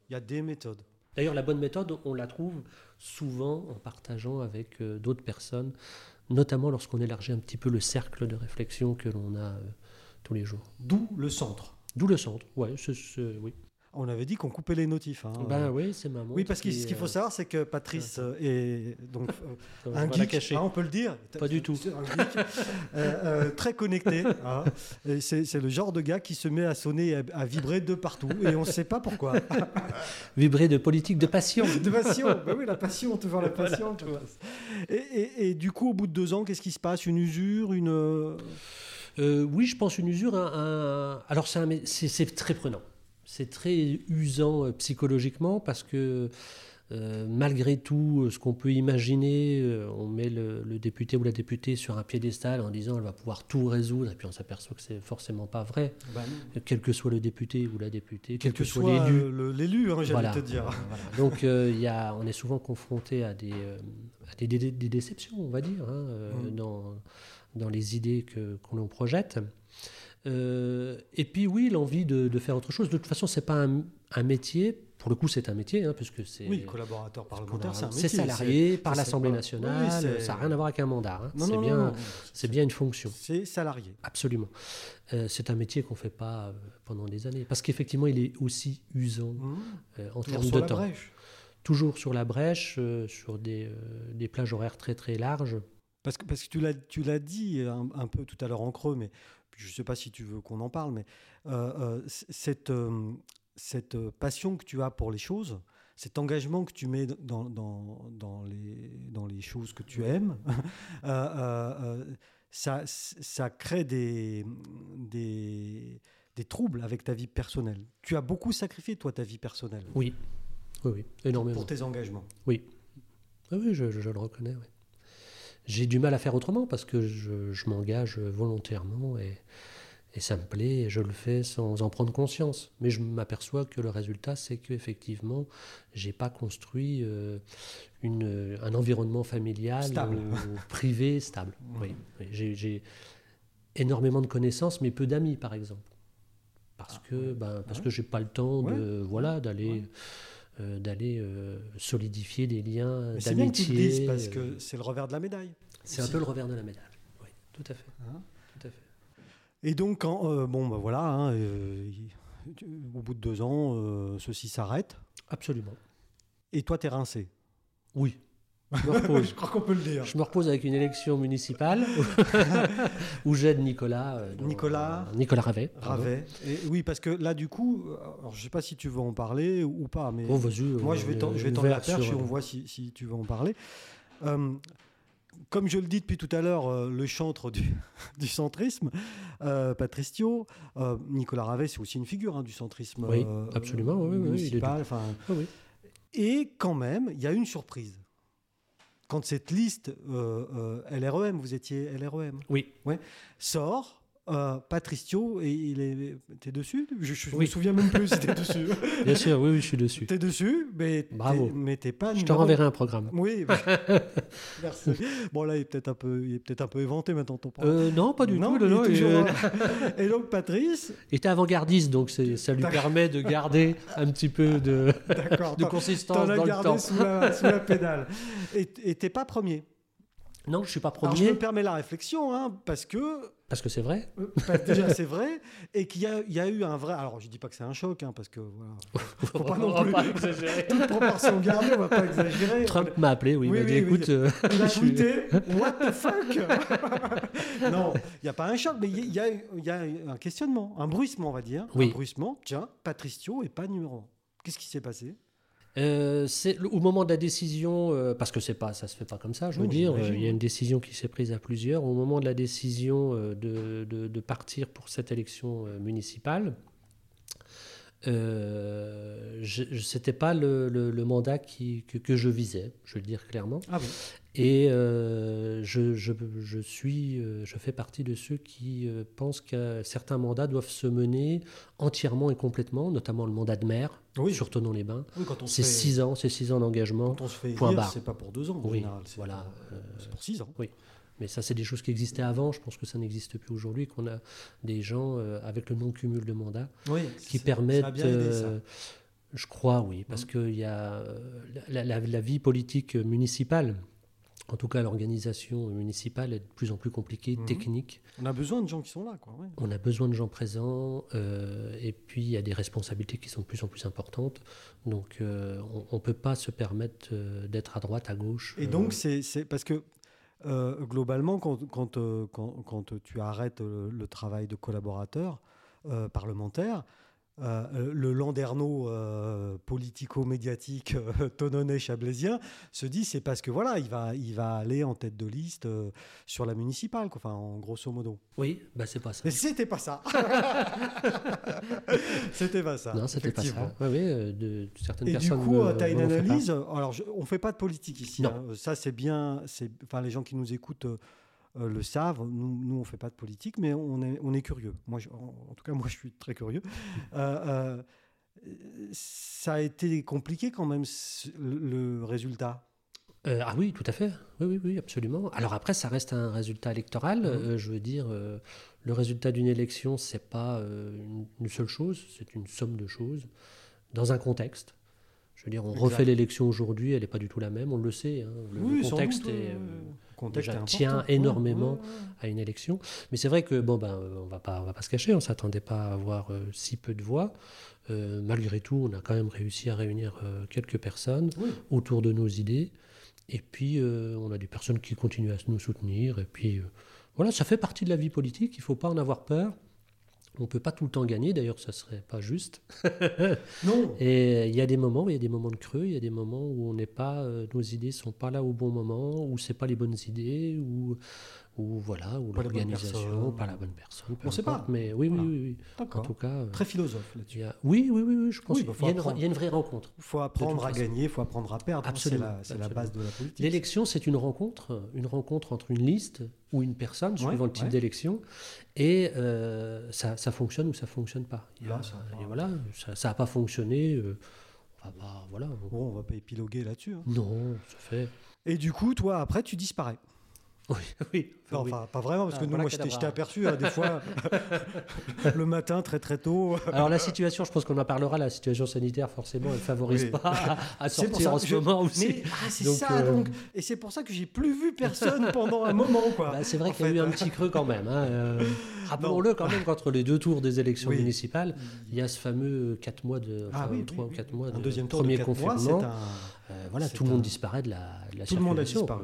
Il y a des méthodes. D'ailleurs, la bonne méthode, on la trouve souvent en partageant avec euh, d'autres personnes, notamment lorsqu'on élargit un petit peu le cercle de réflexion que l'on a euh, tous les jours. D'où le centre. D'où le centre. Ouais, oui. On avait dit qu'on coupait les notifs. hein. Ben oui, c'est maman. oui, parce que ce qu'il faut savoir, c'est que Patrice euh, est donc euh, un geek, hein, on peut le dire. Pas du tout. Un geek, euh, euh, très connecté. hein. C'est c'est le genre de gars qui se met à sonner, et à, à vibrer de partout, et on ne sait pas pourquoi. Vibrer de politique de passion. de passion. Ben oui, la passion, toujours la passion. et, et- et du coup, au bout de deux ans, qu'est-ce qui se passe? Une usure, une. euh, Euh, oui, je pense une usure. un- un- Alors, c'est un mé- c'est c'est très prenant. C'est très usant euh, psychologiquement parce que euh, malgré tout, euh, ce qu'on peut imaginer, euh, on met le, le député ou la députée sur un piédestal en disant elle va pouvoir tout résoudre, et puis on s'aperçoit que c'est forcément pas vrai, Euh, quel que soit le député ou la députée, quel quel que soit, l'élu. hein, j'allais Voilà, te dire. voilà. Donc, y a, on est souvent confronté à des, à des, des- des déceptions, on va dire, hein, euh, Mm. dans, dans les idées que, qu'on l'on projette. Euh, et puis, oui, l'envie de, de faire autre chose. De toute façon, c'est pas un, un métier. Pour le coup, c'est un métier, hein, puisque c'est. Oui, collaborateur parlementaire, c'est un c'est métier. salarié par c'est- l'Assemblée nationale. Oui, c'est- ça n'a rien à voir avec un mandat. hein. C'est bien, c'est une fonction. C'est salarié. Absolument. Euh, c'est un métier qu'on ne fait pas euh, pendant des années. Parce qu'effectivement, il est aussi usant Mmh. en Toujours termes sur de la temps. brèche. toujours sur la brèche, sur des, des plages horaires très très larges. Parce que, parce que tu l'as, tu l'as dit un, un peu tout à l'heure en creux, mais je ne sais pas si tu veux qu'on en parle, mais euh, euh, cette, euh, cette passion que tu as pour les choses, cet engagement que tu mets dans, dans, dans, les, dans les choses que tu aimes, euh, euh, euh, ça, ça crée des, des, des troubles avec ta vie personnelle. Tu as beaucoup sacrifié, toi, ta vie personnelle Oui, oui, oui, énormément. pour tes engagements. Oui, Ah oui, je, je- je le reconnais. oui. J'ai du mal à faire autrement parce que je, je m'engage volontairement et, et ça me plaît et je le fais sans en prendre conscience. Mais je m'aperçois que le résultat, c'est qu'effectivement, j'ai pas construit euh, une, un environnement familial Stable. ou privé stable. Oui. J'ai- énormément de connaissances, mais peu d'amis, par exemple. Parce Ah, que, ben, parce Ouais. que j'ai pas le temps de, voilà, d'aller Ouais. Euh, d'aller euh, solidifier des liens Mais c'est bien que tu le dises d'amitié. parce euh, que c'est le revers de la médaille. c'est un peu le revers de la médaille. Oui, tout à fait. Hein Tout à fait. Et donc, quand, bon, bah voilà, hein, au bout de deux ans, ceci s'arrête. Absolument. Et toi, t'es rincé? Oui. Je me repose. Je crois qu'on peut le dire. Je me repose avec une élection municipale où j'aide Nicolas. euh, Nicolas Nicolas Ravet. pardon. Ravet. Et oui, parce que là, du coup, euh, alors, je sais pas si tu veux en parler ou pas, mais Bon, vas-y. moi, euh, je vais t'en- la perche et on euh, voit si, si tu veux en parler. Euh, comme je le dis depuis tout à l'heure, euh, le chantre du, du centrisme, euh, Patricio, euh, Nicolas Ravet, c'est aussi une figure hein, du centrisme Oui, absolument, oui, municipal. oui, oui. Et quand même, il y a une surprise. Quand cette liste euh, euh, LREM, vous étiez LREM, Oui. sort, euh, Patricio, et il est. T'es dessus? Je, je me Oui. souviens même plus si t'es dessus. Bien sûr, oui, oui, je suis dessus. T'es dessus, mais Bravo. mais t'es pas. Je te renverrai un programme. Oui, bah, merci. Bon là, il est peut-être un peu, il est peut-être un peu éventé maintenant ton programme. Euh, non, pas du Non, tout. non, toujours, Et donc Patrice, était avant-gardiste, donc ça lui permet de garder un petit peu de, de t'en- consistance t'en as dans le gardé temps. sous la, sous la pédale. Et t'es pas premier? Non, je suis pas Alors je premier, me permets la réflexion, hein, parce que parce que c'est vrai. Euh, que déjà c'est vrai et qu'il y a, il y a eu un vrai alors je dis pas que c'est un choc hein, parce que voilà faut pas non plus pas exagérer. toute proportion gardée on va pas exagérer Trump m'a appelé, oui, il Oui, m'a dit oui, oui. écoute, euh, il a tweeté what the fuck? Non il n'y a pas un choc mais il y, a- y a un questionnement un bruissement on va dire Oui. un bruissement tiens Patricio est pas numéro qu'est-ce qui s'est passé? Euh, au moment de la décision, euh, parce que c'est pas, ça se fait pas comme ça. Je veux Non, dire, euh, il y a une décision qui s'est prise à plusieurs. Au moment de la décision de, de- de partir pour cette élection municipale, euh, c'était pas le, le- le mandat qui, que, que je visais. Je le dire clairement. ah bon Et euh, je, je- je suis, euh, je fais partie de ceux qui euh, pensent que certains mandats doivent se mener entièrement et complètement, notamment le mandat de maire oui sur. Oui, quand on se C'est six ans, c'est six ans d'engagement. quand on se fait Point c'est pas pour deux ans en Oui, général c'est voilà, pour- euh, six ans Mais ça, c'est des choses qui existaient avant. Je pense que ça n'existe plus aujourd'hui, qu'on a des gens avec le non-cumul de mandats oui qui permettent. ça a bien aidé, ça. je crois, oui, parce Mhm. qu'il y a la, la- la vie politique municipale. En tout cas, l'organisation municipale est de plus en plus compliquée, Mhm. technique. on a besoin de gens qui sont là quoi ouais. On a besoin de gens présents, euh, et puis il y a des responsabilités qui sont de plus en plus importantes. Donc, euh, on ne peut pas se permettre euh, d'être à droite, à gauche. Et donc, c'est parce que globalement, quand, quand, quand- quand tu arrêtes le, le travail de collaborateur parlementaire, euh, le Landerneau euh, politico-médiatique euh, tononnais chablaisien se dit c'est parce que voilà, il va, il va aller en tête de liste euh, sur la municipale, quoi, enfin, en grosso modo. Oui, bah, c'est pas ça. Mais c'était pas ça. c'était pas ça. Non, c'était pas ça. Oui, oui, euh, de, certaines Et du coup, tu as une analyse. Alors, je- on fait pas de politique ici. Non. hein. Ça, c'est bien. C'est, enfin, les gens qui nous écoutent euh, le savent. Nous, nous, on fait pas de politique, mais on est, on est curieux. Moi, je- en, en tout cas, moi, je suis très curieux. Euh, euh, ça a été compliqué quand même le, résultat? Euh, ah oui, tout à fait. Oui, oui, oui, absolument. Alors après, ça reste un résultat électoral. Euh, je veux dire, euh, le résultat d'une élection, c'est pas une, une seule chose, c'est une somme de choses dans un contexte. Je veux dire, on Exact. refait l'élection aujourd'hui, elle n'est pas du tout la même, on le sait. hein. Le, contexte doute, est, ouais, euh, contexte déjà est important. tient énormément ouais, ouais. à une élection. Mais c'est vrai que bon ben euh, on va pas on va pas se cacher, on s'attendait pas à avoir euh, si peu de voix. Euh, malgré tout, on a quand même réussi à réunir quelques personnes Oui. autour de nos idées. Et puis on a des personnes qui continuent à nous soutenir. Et puis voilà, ça fait partie de la vie politique. Il faut pas en avoir peur. On peut pas tout le temps gagner. D'ailleurs, ça serait pas juste. Non. Et il y a des moments, il y a des moments de creux, il y a des moments où on n'est pas, euh, nos idées sont pas là au bon moment, où c'est pas les bonnes idées, ou ou voilà, ou l'organisation, pas la bonne personne. On sait pas. Mais oui, oui, Voilà. oui, oui. En D'accord. tout cas, euh, Très philosophe il là-dessus. a... oui, oui, oui, oui, je pense Oui, qu'il bah, faut y, a une- apprendre. il y a une vraie rencontre. Il faut apprendre à gagner, il faut apprendre à perdre. hein, C'est Absolument, la, c'est la base de la politique. L'élection, c'est une rencontre, une rencontre entre une liste ou une personne, suivant Ouais, le type ouais. d'élection, et euh, ça, ça fonctionne ou ça fonctionne pas. Il y a- Là, ça et voilà, ça n'a pas fonctionné. euh, on va pas, voilà. on- Bon, on va pas épiloguer là-dessus. hein. Non, ça fait. Et du coup, toi, après, tu disparais. Oui, oui. Non, oui. enfin, pas vraiment, parce Ah, que nous, voilà moi, je t'ai- aperçu hein, des fois le matin très très tôt. Alors la situation, je pense qu'on en parlera, la situation sanitaire, forcément, elle ne favorise Oui. pas à, à sortir ça en ce je- moment aussi. Mais ah, c'est ça, euh, donc. Et c'est pour ça que j'ai plus vu personne pendant un moment, quoi. Bah, c'est vrai qu'il y a fait. eu un petit creux quand même. hein, euh, Rappelons-le quand même qu'entre les deux tours des élections Oui. municipales, il y a ce fameux 4 mois de, Ah enfin, oui, 3 oui, ou oui. 4 mois un de deuxième tour premier de quatre mois, c'est confinement. un. euh, voilà, tout le monde un- disparaît de la, de la Tout le monde a disparu.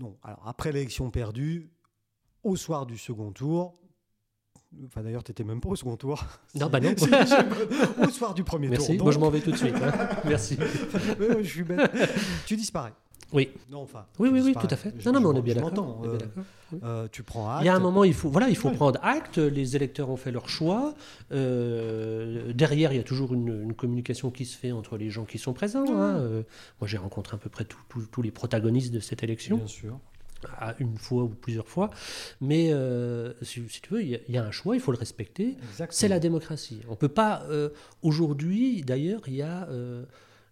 Non, alors après l'élection perdue, au soir du second tour, enfin d'ailleurs, tu n'étais même pas au second tour. Non, bah non. Au soir du premier Merci. tour. Moi, je m'en vais tout de suite. hein. Merci. Je suis bête. tu disparais. Oui. Non, enfin. Oui, oui, oui, tout à fait. Non, non, mais on est bien d'accord. euh, d'accord. euh, tu prends acte. Il y a un moment, il faut, voilà, il faut Ouais. prendre acte. Les électeurs ont fait leur choix. Euh, derrière, il y a toujours une, une communication qui se fait entre les gens qui sont présents. hein. Moi, j'ai rencontré à peu près tous- les protagonistes de cette élection, Bien sûr. à une fois ou plusieurs fois. Mais euh, si, si tu veux, il y, a, il y a un choix, il faut le respecter. C'est la démocratie. On peut pas. euh, Aujourd'hui, d'ailleurs, il y a. euh,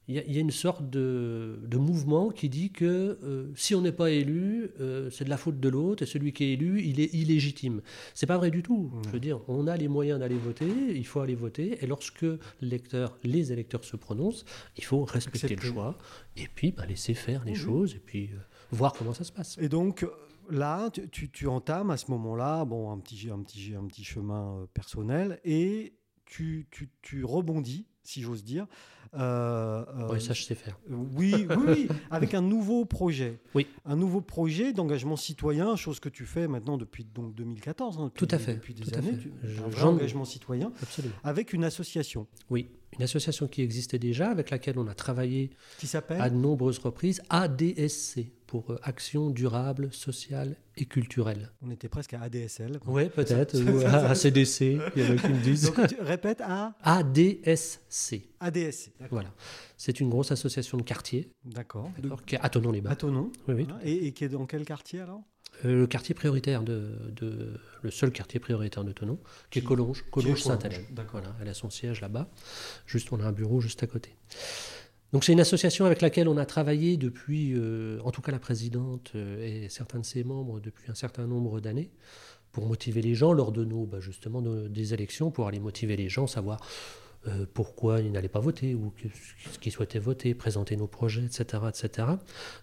il y, a, il y a une sorte de, de mouvement qui dit que euh, si on n'est pas élu, euh, c'est de la faute de l'autre, et celui qui est élu, il est illégitime. C'est pas vrai du tout. Je veux dire, on a les moyens d'aller voter, il faut aller voter, et lorsque l'électeur, les électeurs se prononcent, il faut respecter Accepter. le choix, et puis bah, laisser faire les choses, et puis euh, voir comment ça se passe. Et donc là, tu, tu- tu entames à ce moment-là bon, un, petit, un, petit, un petit chemin personnel et tu rebondis, si j'ose dire. euh, euh, Ouais, ça, je sais faire. oui, oui, oui, avec un nouveau projet. Oui. Un nouveau projet d'engagement citoyen, chose que tu fais maintenant depuis donc 2014. hein, depuis, Tout à fait, Depuis des tout à années. fait. tu- Je- un vrai engagement citoyen Absolument. avec une association Oui, une association qui existait déjà, avec laquelle on a travaillé qui à de nombreuses reprises, ADSC, pour euh, Action Durable, Sociale et Culturelle. On était presque à ADSL. Oui, peut-être, ou à ACDC, il y en a qui me disent. Donc, tu répète à ADSC, ADSC. D'accord. voilà. C'est une grosse association de quartier, D'accord. De- qui est à Tonon-les-Bains. À ton nom. Oui, oui. Voilà. Et, et qui est dans quel quartier alors? Euh, le quartier prioritaire de, de- le seul quartier prioritaire de Tonon, qui est Collonges, Collonges Sainte-Hélène. D'accord. Voilà, elle a son siège là-bas. Juste, on a un bureau juste à côté. Donc c'est une association avec laquelle on a travaillé depuis, euh, en tout cas la présidente euh, et certains de ses membres depuis un certain nombre d'années, pour motiver les gens lors de nos, bah, justement, des élections, pour aller motiver les gens, savoir euh, pourquoi ils n'allaient pas voter ou ce qu'ils souhaitaient voter, présenter nos projets, etc. etc.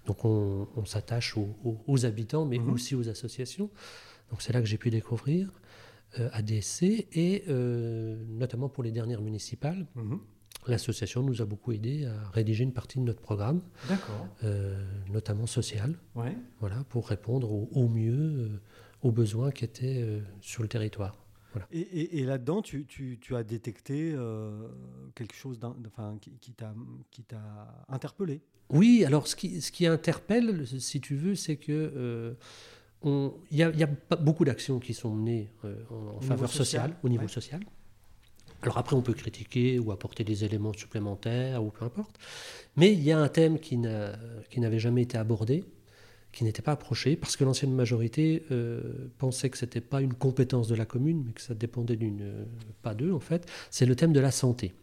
Donc on, on s'attache aux, aux- aux habitants, mais Mhm. aussi aux associations. Donc c'est là que j'ai pu découvrir euh, ADC et notamment pour les dernières municipales, Mhm. L'association nous a beaucoup aidé à rédiger une partie de notre programme, euh, notamment social, Ouais. voilà, pour répondre au, au mieux euh, aux besoins qui étaient euh, sur le territoire. Et, et- et là-dedans, tu, tu- tu as détecté quelque chose enfin, qui, qui t'a interpellé? Oui, alors ce qui, ce qui interpelle, si tu veux, c'est que il y, y a beaucoup d'actions qui sont menées en, faveur social, sociale, au niveau ouais. social. Alors après, on peut critiquer ou apporter des éléments supplémentaires ou peu importe. Mais il y a un thème qui n'a- qui n'avait jamais été abordé, qui n'était pas approché, parce que l'ancienne majorité euh, pensait que ce n'était pas une compétence de la commune, mais que ça dépendait d'une, euh, pas d'eux en fait. C'est le thème de la santé.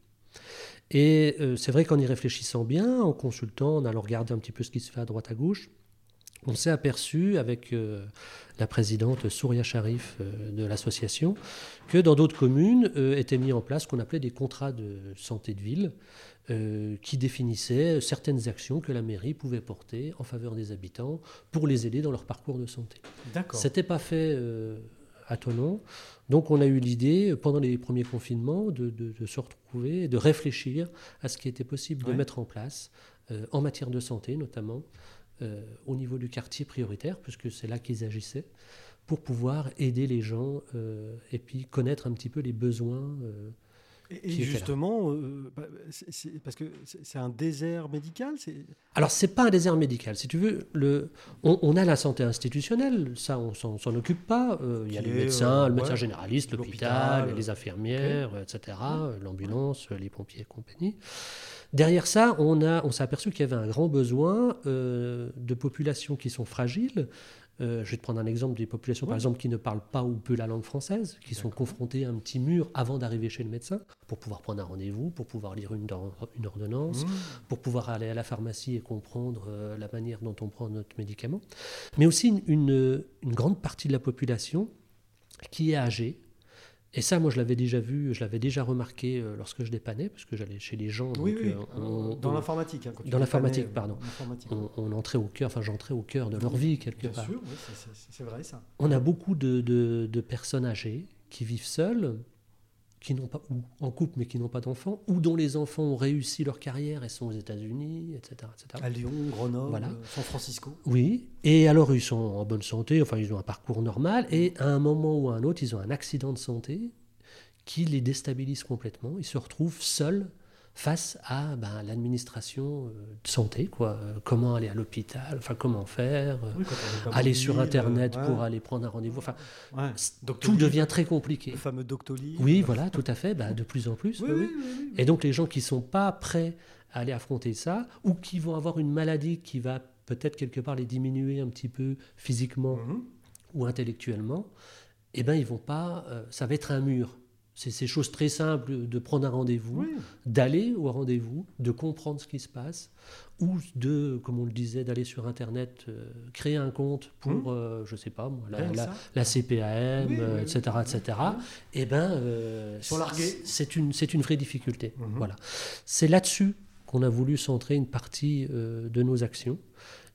Et euh, c'est vrai qu'en y réfléchissant bien, en consultant, en allant regarder un petit peu ce qui se fait à droite à gauche, on s'est aperçu avec euh, la présidente Souria Sharif euh, de l'association que dans d'autres communes euh, étaient mis en place ce qu'on appelait des contrats de santé de ville qui définissaient certaines actions que la mairie pouvait porter en faveur des habitants pour les aider dans leur parcours de santé. D'accord. C'était pas fait à Tonon. Donc on a eu l'idée, pendant les premiers confinements, de, de- de se retrouver, de réfléchir à ce qui était possible de Ouais. mettre en place, en matière de santé notamment, euh, au niveau du quartier prioritaire, puisque c'est là qu'ils agissaient, pour pouvoir aider les gens euh, et puis connaître un petit peu les besoins. euh. Et, qui justement, bah, parce que c'est un désert médical. Alors, c'est pas un désert médical. Si tu veux, le, on, on a la santé institutionnelle, ça, on s'en s'en occupe pas. Il y a les médecins, le médecin ouais, généraliste, l'hôpital, les infirmières, etc., l'ambulance, les pompiers et compagnie. Derrière ça, on, a, on s'est aperçu qu'il y avait un grand besoin euh, de populations qui sont fragiles. Euh, je vais te prendre un exemple des populations, par exemple, qui ne parlent pas ou peu la langue française, qui sont confrontées à un petit mur avant d'arriver chez le médecin, pour pouvoir prendre un rendez-vous, pour pouvoir lire une, or- une ordonnance, Mmh. pour pouvoir aller à la pharmacie et comprendre euh, la manière dont on prend notre médicament, mais aussi une, une- une grande partie de la population qui est âgée. Et ça, moi, je l'avais déjà vu, je l'avais déjà remarqué euh, lorsque je dépannais, parce que j'allais chez les gens. Oui, oui. euh, on- dans l'informatique. hein, dans l'informatique, pardon. euh, l'informatique. on, on entrait au cœur, enfin j'entrais au cœur de leur vie quelque Bien part. sûr, oui, c'est- vrai ça. On a beaucoup de, de- de personnes âgées qui vivent seules qui n'ont pas, ou en couple mais qui n'ont pas d'enfants, ou dont les enfants ont réussi leur carrière et sont aux États-Unis, etc., etc. À Lyon, Grenoble, Voilà. euh, San Francisco. Oui, et alors ils sont en bonne santé, enfin ils ont un parcours normal, et à un moment ou à un autre, ils ont un accident de santé qui les déstabilise complètement. Ils se retrouvent seuls face à ben, l'administration euh, de santé, quoi. Euh, comment aller à l'hôpital, enfin comment faire, euh, Oui, aller sur Internet euh, pour aller prendre un rendez-vous. Enfin, ouais. tout devient très compliqué. Le fameux Doctolib. Oui, voilà, tout à fait, bah, de plus en plus. Oui, oui. Et donc les gens qui sont pas prêts à aller affronter ça, ou qui vont avoir une maladie qui va peut-être quelque part les diminuer un petit peu physiquement Mhm. ou intellectuellement, eh ben ils vont pas. euh, ça va être un mur. C'est ces choses très simples de prendre un rendez-vous, Oui. d'aller au rendez-vous, de comprendre ce qui se passe, ou de, comme on le disait, d'aller sur Internet, euh, créer un compte pour, euh, je sais pas moi, la, la- CPAM, Oui, oui, etc., oui. etc. Eh ben, euh, c'est une, c'est une vraie difficulté. Mhm. Voilà. C'est là-dessus qu'on a voulu centrer une partie euh, de nos actions,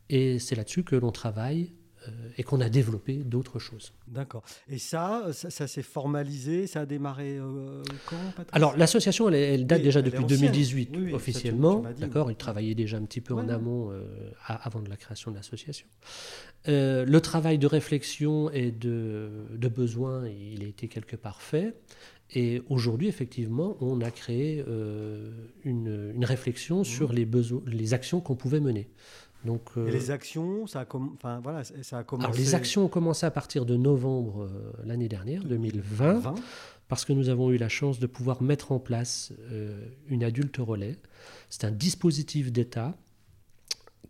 et c'est là-dessus que l'on travaille et qu'on a développé d'autres choses. D'accord. Et ça, ça, ça s'est formalisé, ça a démarré euh, quand, Patrice? Alors l'association, elle, elle date Oui, déjà elle depuis ancienne. 2018 Oui, oui, ça, tu- officiellement. D'accord, oui. il travaillait déjà un petit peu en amont euh, avant de la création de l'association. Euh, le travail de réflexion et de, de besoin, il a été quelque part fait. Et aujourd'hui, effectivement, on a créé euh, une, une réflexion sur les, les actions qu'on pouvait mener. Donc, Et euh, les actions, ça a, comm- enfin, voilà, ça a commencé. alors, les actions ont commencé à partir de novembre euh, l'année dernière, 2020 20. parce que nous avons eu la chance de pouvoir mettre en place euh, une adulte relais. C'est un dispositif d'État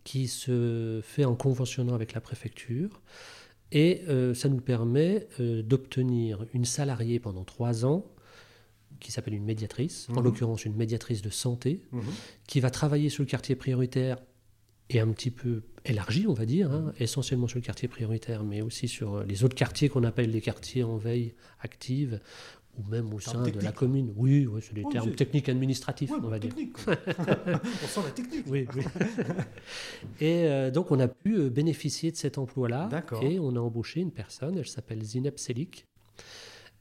qui se fait en conventionnant avec la préfecture. Et euh, ça nous permet euh, d'obtenir une salariée pendant trois ans, qui s'appelle une médiatrice, en Mhm. l'occurrence une médiatrice de santé, Mhm. qui va travailler sur le quartier prioritaire et un petit peu élargi, on va dire, hein, essentiellement sur le quartier prioritaire, mais aussi sur euh, les autres quartiers qu'on appelle les quartiers en veille active, ou même au sein de la commune. Oui, oui c'est des termes techniques administratifs, Ouais, on va dire. technique. on sent la technique. Oui, oui. et euh, donc on a pu euh, bénéficier de cet emploi-là, et on a embauché une personne, elle s'appelle Zineb Selik,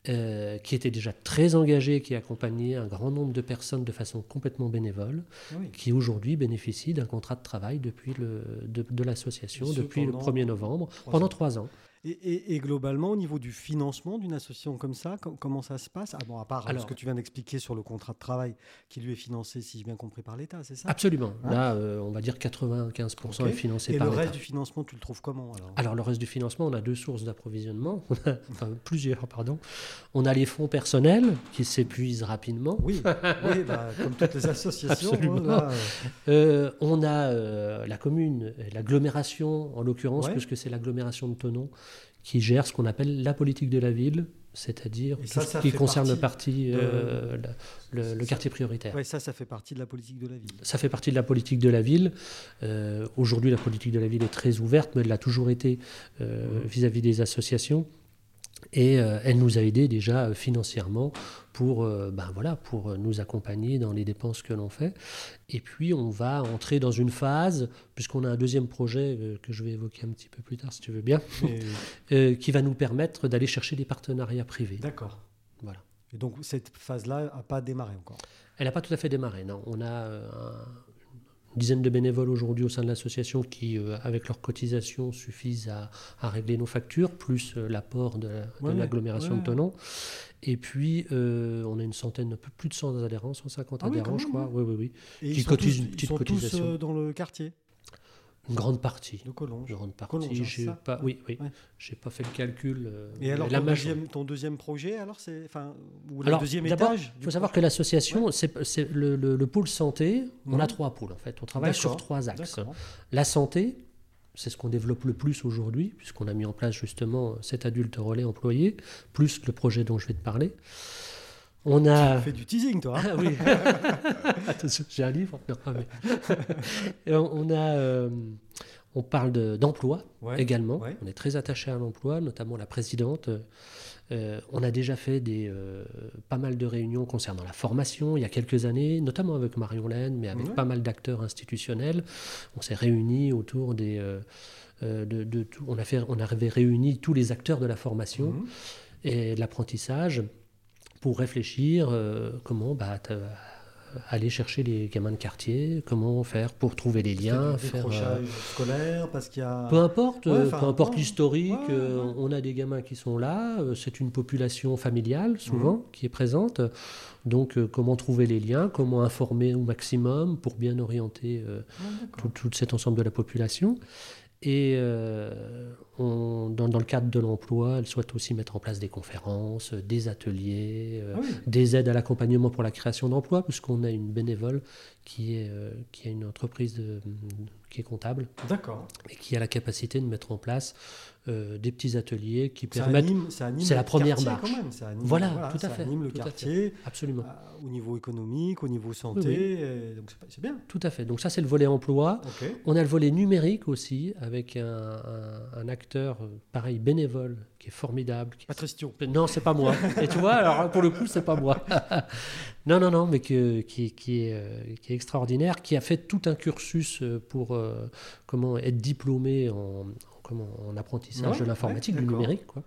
euh, qui était déjà très engagée, qui accompagnait un grand nombre de personnes de façon complètement bénévole, Oui. qui aujourd'hui bénéficie d'un contrat de travail depuis le, de, de l'association, depuis le pendant 1er novembre, pendant ans. trois ans. Et, et- et globalement, au niveau du financement d'une association comme ça, com- comment ça se passe? Ah bon, À part euh, Alors- ce que tu viens d'expliquer sur le contrat de travail qui lui est financé, si j'ai bien compris, par l'État, c'est ça? Absolument. Hein? Là, euh, on va dire 95% Ok. est financé Et par le l'État. reste du financement, tu le trouves comment alors? Alors le reste du financement, on a deux sources d'approvisionnement, enfin plusieurs, pardon. On a les fonds personnels qui s'épuisent rapidement. Oui, oui bah, comme toutes les associations. Absolument. voilà. Euh, on a euh, la commune, et l'agglomération en l'occurrence, Ouais. puisque c'est l'agglomération de Tonon qui gère ce qu'on appelle la politique de la ville, c'est-à-dire Et tout ça, ce ça qui concerne le partie parti, de- euh, le, le- le Ça- quartier prioritaire. Ça, ça fait partie de la politique de la ville. Ça fait partie de la politique de la ville. Euh, Aujourd'hui, la politique de la ville est très ouverte, mais elle l'a toujours été euh, Mhm. vis-à-vis des associations. Et euh, elle nous a aidés déjà euh, financièrement pour, euh, ben voilà, pour nous accompagner dans les dépenses que l'on fait. Et puis, on va entrer dans une phase, puisqu'on a un deuxième projet que je vais évoquer un petit peu plus tard, si tu veux bien, qui va nous permettre d'aller chercher des partenariats privés. D'accord. Voilà. Et donc, cette phase-là n'a pas démarré encore? Elle n'a pas tout à fait démarré, non. On a un- dizaine de bénévoles aujourd'hui au sein de l'association qui, euh, avec leurs cotisations, suffisent à, à régler nos factures, plus euh, l'apport de, Ouais, l'agglomération ouais. de Tonon. Et puis, euh, on a une centaine, un peu plus de 100 adhérents, 150 Ah adhérents, je crois. Oui, oui, oui. Et Qui ils sont cotisent tous, une ils petite sont tous, cotisation. euh, dans le quartier Une grande partie. de Collonges. Une grande partie. Collonges, hein, J'ai pas, oui, oui. Ouais. J'ai pas fait le calcul. euh, Et alors, la ton deuxième, ton deuxième projet, alors, c'est. Enfin, ou le Alors, deuxième étage Il faut savoir que l'association, c'est c'est le, le- le pôle santé, on Mhm. a trois pôles en fait. On travaille sur trois axes. La santé, c'est ce qu'on développe le plus aujourd'hui, puisqu'on a mis en place justement cet adulte relais employé, plus le projet dont je vais te parler. On a. Tu fais du teasing, toi. hein Ah oui. Attention, j'ai un livre. Non, ah, mais- on a. euh, on parle de- d'emploi Ouais. également. ouais. On est très attaché à l'emploi, notamment la présidente. Euh, on a déjà fait des, euh, pas mal de réunions concernant la formation il y a quelques années, notamment avec Marion Laine, mais avec Ouais. pas mal d'acteurs institutionnels. On s'est réunis autour des. euh, euh, de, de tout- on, a fait, on avait réuni tous les acteurs de la formation Mhm. et de l'apprentissage. Pour réfléchir euh, comment bah, t'as- aller chercher les gamins de quartier, comment faire pour trouver les liens, Des faire. euh, parce qu'il y a. peu importe, Ouais, euh, peu importe ouais, l'historique, ouais, euh, on a des gamins qui sont là, euh, c'est une population familiale souvent Mhm. qui est présente. Donc euh, comment trouver les liens, comment informer au maximum pour bien orienter euh, d'accord. tout, tout cet ensemble de la population. Et euh, on- dans, dans le cadre de l'emploi, elle souhaite aussi mettre en place des conférences, euh, des ateliers, euh, Ah oui. des aides à l'accompagnement pour la création d'emplois, puisqu'on a une bénévole qui, est, euh, qui a une entreprise de- qui est comptable D'accord. et qui a la capacité de mettre en place euh, des petits ateliers qui Ça permettent... c'est la première quartier marche. quand même. Ça anime, Voilà, tout à ça fait, anime le tout quartier Absolument. euh, au niveau économique, au niveau santé. Oui, et donc c'est bien. Tout à fait. Donc ça, c'est le volet emploi. On a le volet numérique aussi, avec un, un- un acteur, euh, pareil, bénévole, qui est formidable. qui- Patrice. Non, c'est pas moi. Et tu vois, alors pour le coup, c'est pas moi. non, non, non, mais que- qui, qui est, euh, qui est extraordinaire, qui a fait tout un cursus euh, pour euh, comment être diplômé en, en- comment, en apprentissage Ouais, de l'informatique, ouais, du numérique, quoi.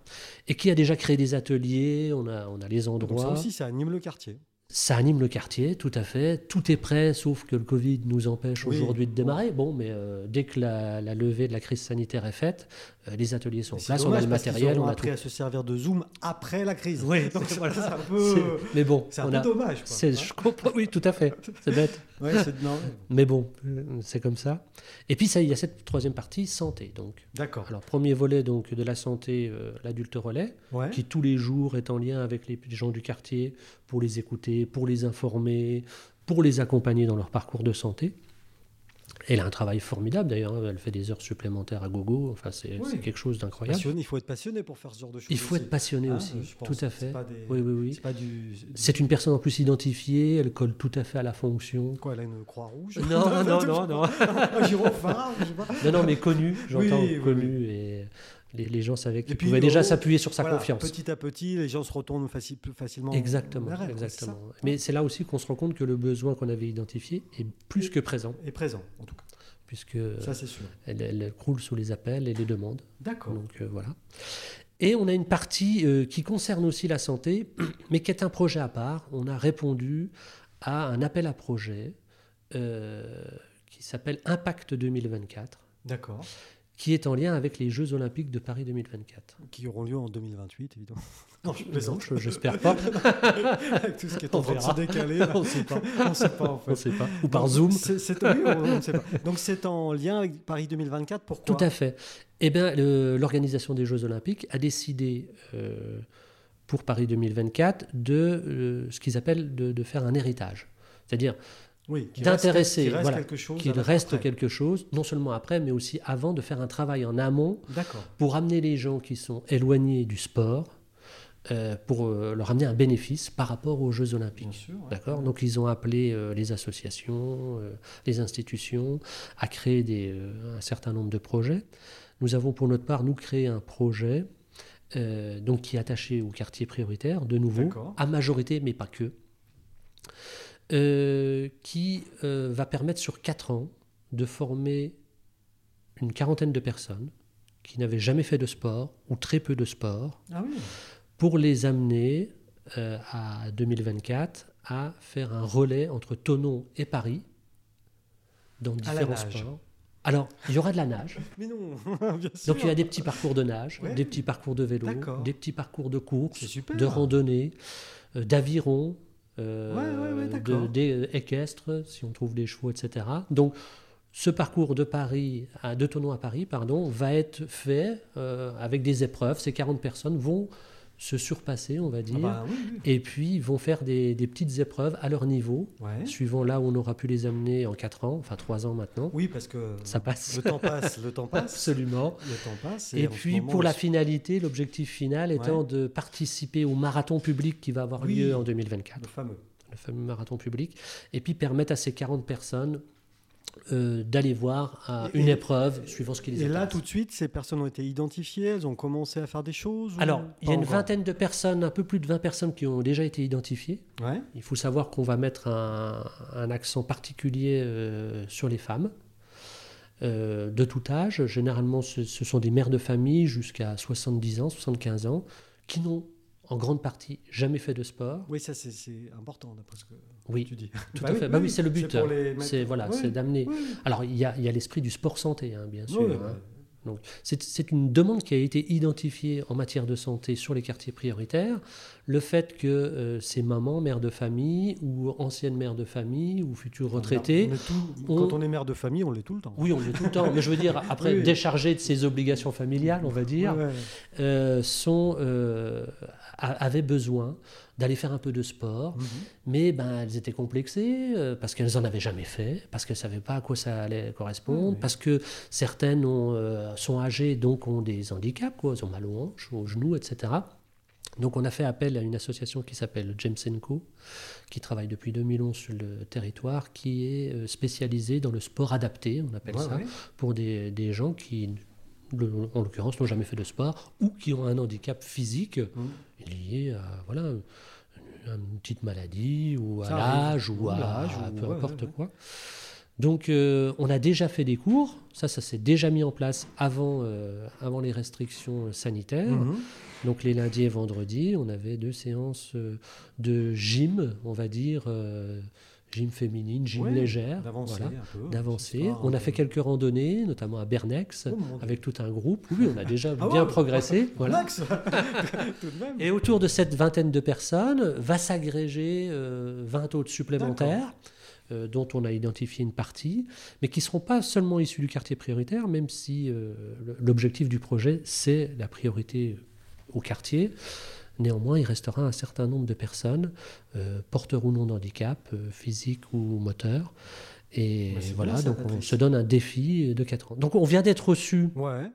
Et qui a déjà créé des ateliers, on a, on a les Donc ça endroits. aussi, ça anime le quartier. Ça anime le quartier, tout à fait. Tout est prêt, sauf que le Covid nous empêche Oui. aujourd'hui de démarrer. Bon, mais euh, dès que la, la levée de la crise sanitaire est faite, euh, les ateliers sont en place, on a dommage le matériel, on a appris tout. à se servir de Zoom après la crise. Oui, Donc voilà. c'est un peu, Mais bon, c'est un peu a- dommage. quoi. je comprends, oui, tout à fait. C'est bête. Ouais, c'est- non, Mais bon, euh, c'est comme ça. Et puis, ça, il y a cette troisième partie, santé. Donc, D'accord. alors, premier volet donc, de la santé, euh, l'adulte relais, Ouais. qui tous les jours est en lien avec les gens du quartier pour les écouter, pour les informer, pour les accompagner dans leur parcours de santé. Elle a un travail formidable d'ailleurs, hein. elle fait des heures supplémentaires à gogo, enfin c'est Oui. quelque chose d'incroyable. Il faut être passionné pour faire ce genre de choses. Il faut aussi. être passionné Hein, aussi, tout à fait. des- Oui, oui, oui. C'est du. Une personne en plus identifiée, elle colle tout à fait à la fonction. Quoi, elle a une croix rouge? Non, non, non, non. Pas. Non, non, mais connu, j'entends, Oui, oui, connu, et les, les gens savaient qu'ils pouvaient déjà oh, s'appuyer sur sa Voilà, confiance. Petit à petit, les gens se retournent faci- plus facilement. Exactement, vers elle, exactement. ça. Mais c'est là aussi qu'on se rend compte que le besoin qu'on avait identifié est plus que présent, Et présent, en tout cas. puisque Ça, c'est sûr. elle, elle croule sous les appels et les demandes. D'accord. Donc euh, voilà. Et on a une partie euh, qui concerne aussi la santé, mais qui est un projet à part. On a répondu à un appel à projet euh, qui s'appelle Impact 2024, D'accord. Qui est en lien avec les Jeux Olympiques de Paris 2024. Qui auront lieu en 2028, évidemment. Non, je plaisante. je- J'espère pas. Avec tout ce qui est en On train de se décaler. là. on ne sait pas. On sait pas, en On fait. sait pas. Ou par Donc, Zoom. c'est- c'est- oui, on on ne sait pas. Donc, c'est en lien avec Paris 2024. Pourquoi? Tout à fait. Eh bien, l'organisation des Jeux Olympiques a décidé euh, pour Paris 2024 de euh, ce qu'ils appellent de, de faire un héritage. C'est-à-dire Oui, d'intéresser, qu'il reste voilà, quelque chose. qu'il reste quelque chose, non seulement après, mais aussi avant de faire un travail en amont D'accord. pour amener les gens qui sont éloignés du sport, euh, pour euh, leur amener un bénéfice par rapport aux Jeux Bien Olympiques. sûr. ouais. D'accord Donc ils ont appelé euh, les associations, les institutions à créer des, un certain nombre de projets. Nous avons pour notre part, nous, créé un projet donc, qui est attaché au quartier prioritaire, de nouveau, D'accord. à majorité, mais pas que, euh, qui euh, va permettre sur 4 ans de former une quarantaine de personnes qui n'avaient jamais fait de sport ou très peu de sport Ah oui. pour les amener euh, à 2024 à faire un relais entre Tonon et Paris dans différents sports. Alors, il y aura de la nage. Mais non, bien sûr. Donc, il y a des petits parcours de nage, Ouais. des petits parcours de vélo, des petits parcours de course, de randonnée, euh, d'aviron, euh, Ouais, ouais, ouais, de- d'accord. des euh, équestres, si on trouve des chevaux, etc. Donc, ce parcours de Paris, à, de Tonon à Paris, pardon, va être fait euh, avec des épreuves. Ces 40 personnes vont se surpasser, on va dire. Ah bah oui, oui. Et puis, ils vont faire des, des petites épreuves à leur niveau, Ouais. suivant là où on aura pu les amener en 4 ans, enfin 3 ans maintenant. Oui, parce que Ça passe. le temps passe, le temps passe. Absolument. Le temps passe. Et puis, moment, pour la finalité, l'objectif final étant Ouais. de participer au marathon public qui va avoir Oui. lieu en 2024, le fameux. le fameux marathon public, et puis permettre à ces 40 personnes euh, d'aller voir une et- épreuve suivant ce qui les Et là, intéresse. tout de suite, ces personnes ont été identifiées, elles ont commencé à faire des choses ou Alors, il y a une vingtaine de personnes, un peu plus de 20 personnes qui ont déjà été identifiées. Ouais. Il faut savoir qu'on va mettre un, un accent particulier euh, sur les femmes euh, de tout âge. Généralement, ce, ce sont des mères de famille jusqu'à 70 ans, 75 ans, qui n'ont en grande partie jamais fait de sport. Oui, ça c'est- important d'après ce que Oui, tu dis. tout Bah à oui, fait. Bah oui, oui, c'est le but. C'est voilà, c'est d'amener. Alors il y a, il y a l'esprit du sport santé, hein, bien sûr. Hein. Donc, c'est une demande qui a été identifiée en matière de santé sur les quartiers prioritaires. Le fait que euh, ces mamans, mères de famille, ou anciennes mères de famille, ou futures retraitées, On Quand on est mère de famille, on l'est tout le temps. oui, on le dit tout le temps, mais je veux dire, après, Oui, déchargées de ses obligations familiales, on va dire, Ouais, ouais. euh, sont, euh, a- avaient besoin d'aller faire un peu de sport, Mhm. mais ben, elles étaient complexées euh, parce qu'elles n'en avaient jamais fait, parce qu'elles ne savaient pas à quoi ça allait correspondre, parce que certaines ont, euh, sont âgées, donc ont des handicaps, quoi, elles ont mal aux hanches, aux genoux, etc. Donc on a fait appel à une association qui s'appelle James Co, qui travaille depuis 2011 sur le territoire, qui est euh, spécialisée dans le sport adapté, on appelle Ouais, ça, ouais. pour des, des gens qui, en l'occurrence, n'ont jamais fait de sport ou qui ont un handicap physique Mhm. lié à voilà, une, petite maladie ou à l'âge ou à, ou- peu ouais, importe quoi. Donc euh, on a déjà fait des cours, ça ça s'est déjà mis en place avant, euh, avant les restrictions sanitaires. Mhm. Donc les lundis et vendredis, on avait deux séances euh, de gym, on va dire, euh, gym féminine, gym Ouais, légère, D'avancer voilà, On a fait quelques randonnées, notamment à Bernex, Oh, avec tout un groupe. Oui, on a déjà Ah bien ouais progressé. Voilà. Et autour de cette vingtaine de personnes va s'agréger euh, 20 autres supplémentaires, euh, dont on a identifié une partie, mais qui ne seront pas seulement issus du quartier prioritaire, même si euh, l'objectif du projet, c'est la priorité au quartier. Néanmoins, il restera un certain nombre de personnes, euh, porteurs ou non d'handicap, euh, physique ou moteur. Et Bah, voilà, bien donc on se donne un défi de 4 ans. Donc on vient d'être reçu Ouais.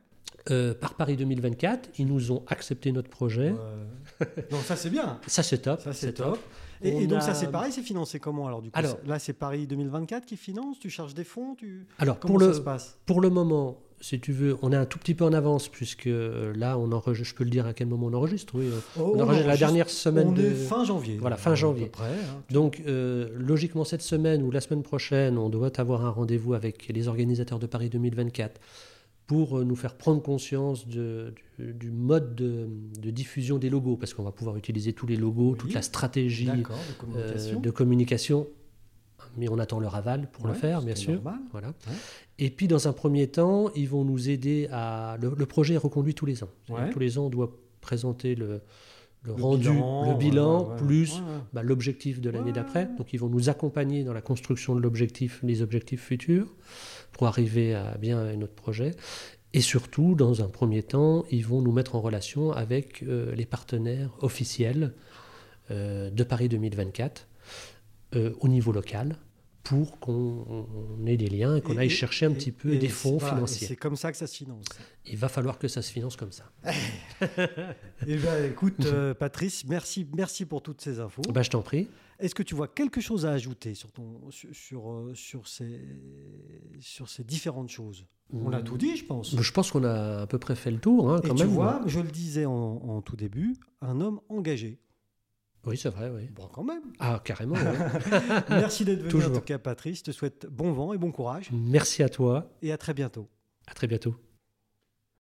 euh, par Paris 2024. Ils nous ont accepté notre projet. ouais. Donc ça c'est bien. Ça, c'est top. Ça c'est top. Et, On et donc a- ça c'est pareil, c'est financé comment alors du coup? Alors- Là c'est Paris 2024 qui finance, tu charges des fonds, tu... Alors, Comment pour ça le, se passe? pour le moment, si tu veux, on est un tout petit peu en avance, puisque là, on enregistre, je peux le dire à quel moment on enregistre, oui. euh, Oh, on enregistre la dernière semaine On de... est fin janvier. Voilà, fin à janvier. peu près, hein. Donc, euh, logiquement, cette semaine ou la semaine prochaine, on doit avoir un rendez-vous avec les organisateurs de Paris 2024 pour euh, nous faire prendre conscience de- du, du mode de, de diffusion des logos, parce qu'on va pouvoir utiliser tous les logos, Oui. toute la stratégie euh, communication. de communication, mais on attend leur aval pour le faire, bien sûr. normal. Voilà. Ouais. Et puis, dans un premier temps, ils vont nous aider à. Le, le projet est reconduit tous les ans. Ouais. Tous les ans, on doit présenter le, le Le rendu, bilan, le bilan, plus ouais, ouais. bah, l'objectif de l'année Ouais. d'après. Donc, ils vont nous accompagner dans la construction de l'objectif, des objectifs futurs, pour arriver à bien notre projet. Et surtout, dans un premier temps, ils vont nous mettre en relation avec euh, les partenaires officiels euh, de Paris 2024 euh, au niveau local pour qu'on on ait des liens et qu'on aille et- chercher un et- petit peu et des fonds voilà, financiers. C'est comme ça que ça se finance. Il va falloir que ça se finance comme ça. Eh bien, écoute, Patrice, merci, merci pour toutes ces infos. Bah, je t'en prie. Est-ce que tu vois quelque chose à ajouter sur, ton, sur, sur, euh, sur ces, sur ces différentes choses? On a tout dit, je pense. Je pense qu'on a à peu près fait le tour, hein, Et tu vois, je le disais en, en tout début, un homme engagé. Oui, c'est vrai, oui. Bon, quand même. Ah, carrément. oui. Merci d'être venu Toujours. en tout cas, Patrice. Je te souhaite bon vent et bon courage. Merci à toi. Et à très bientôt. À très bientôt.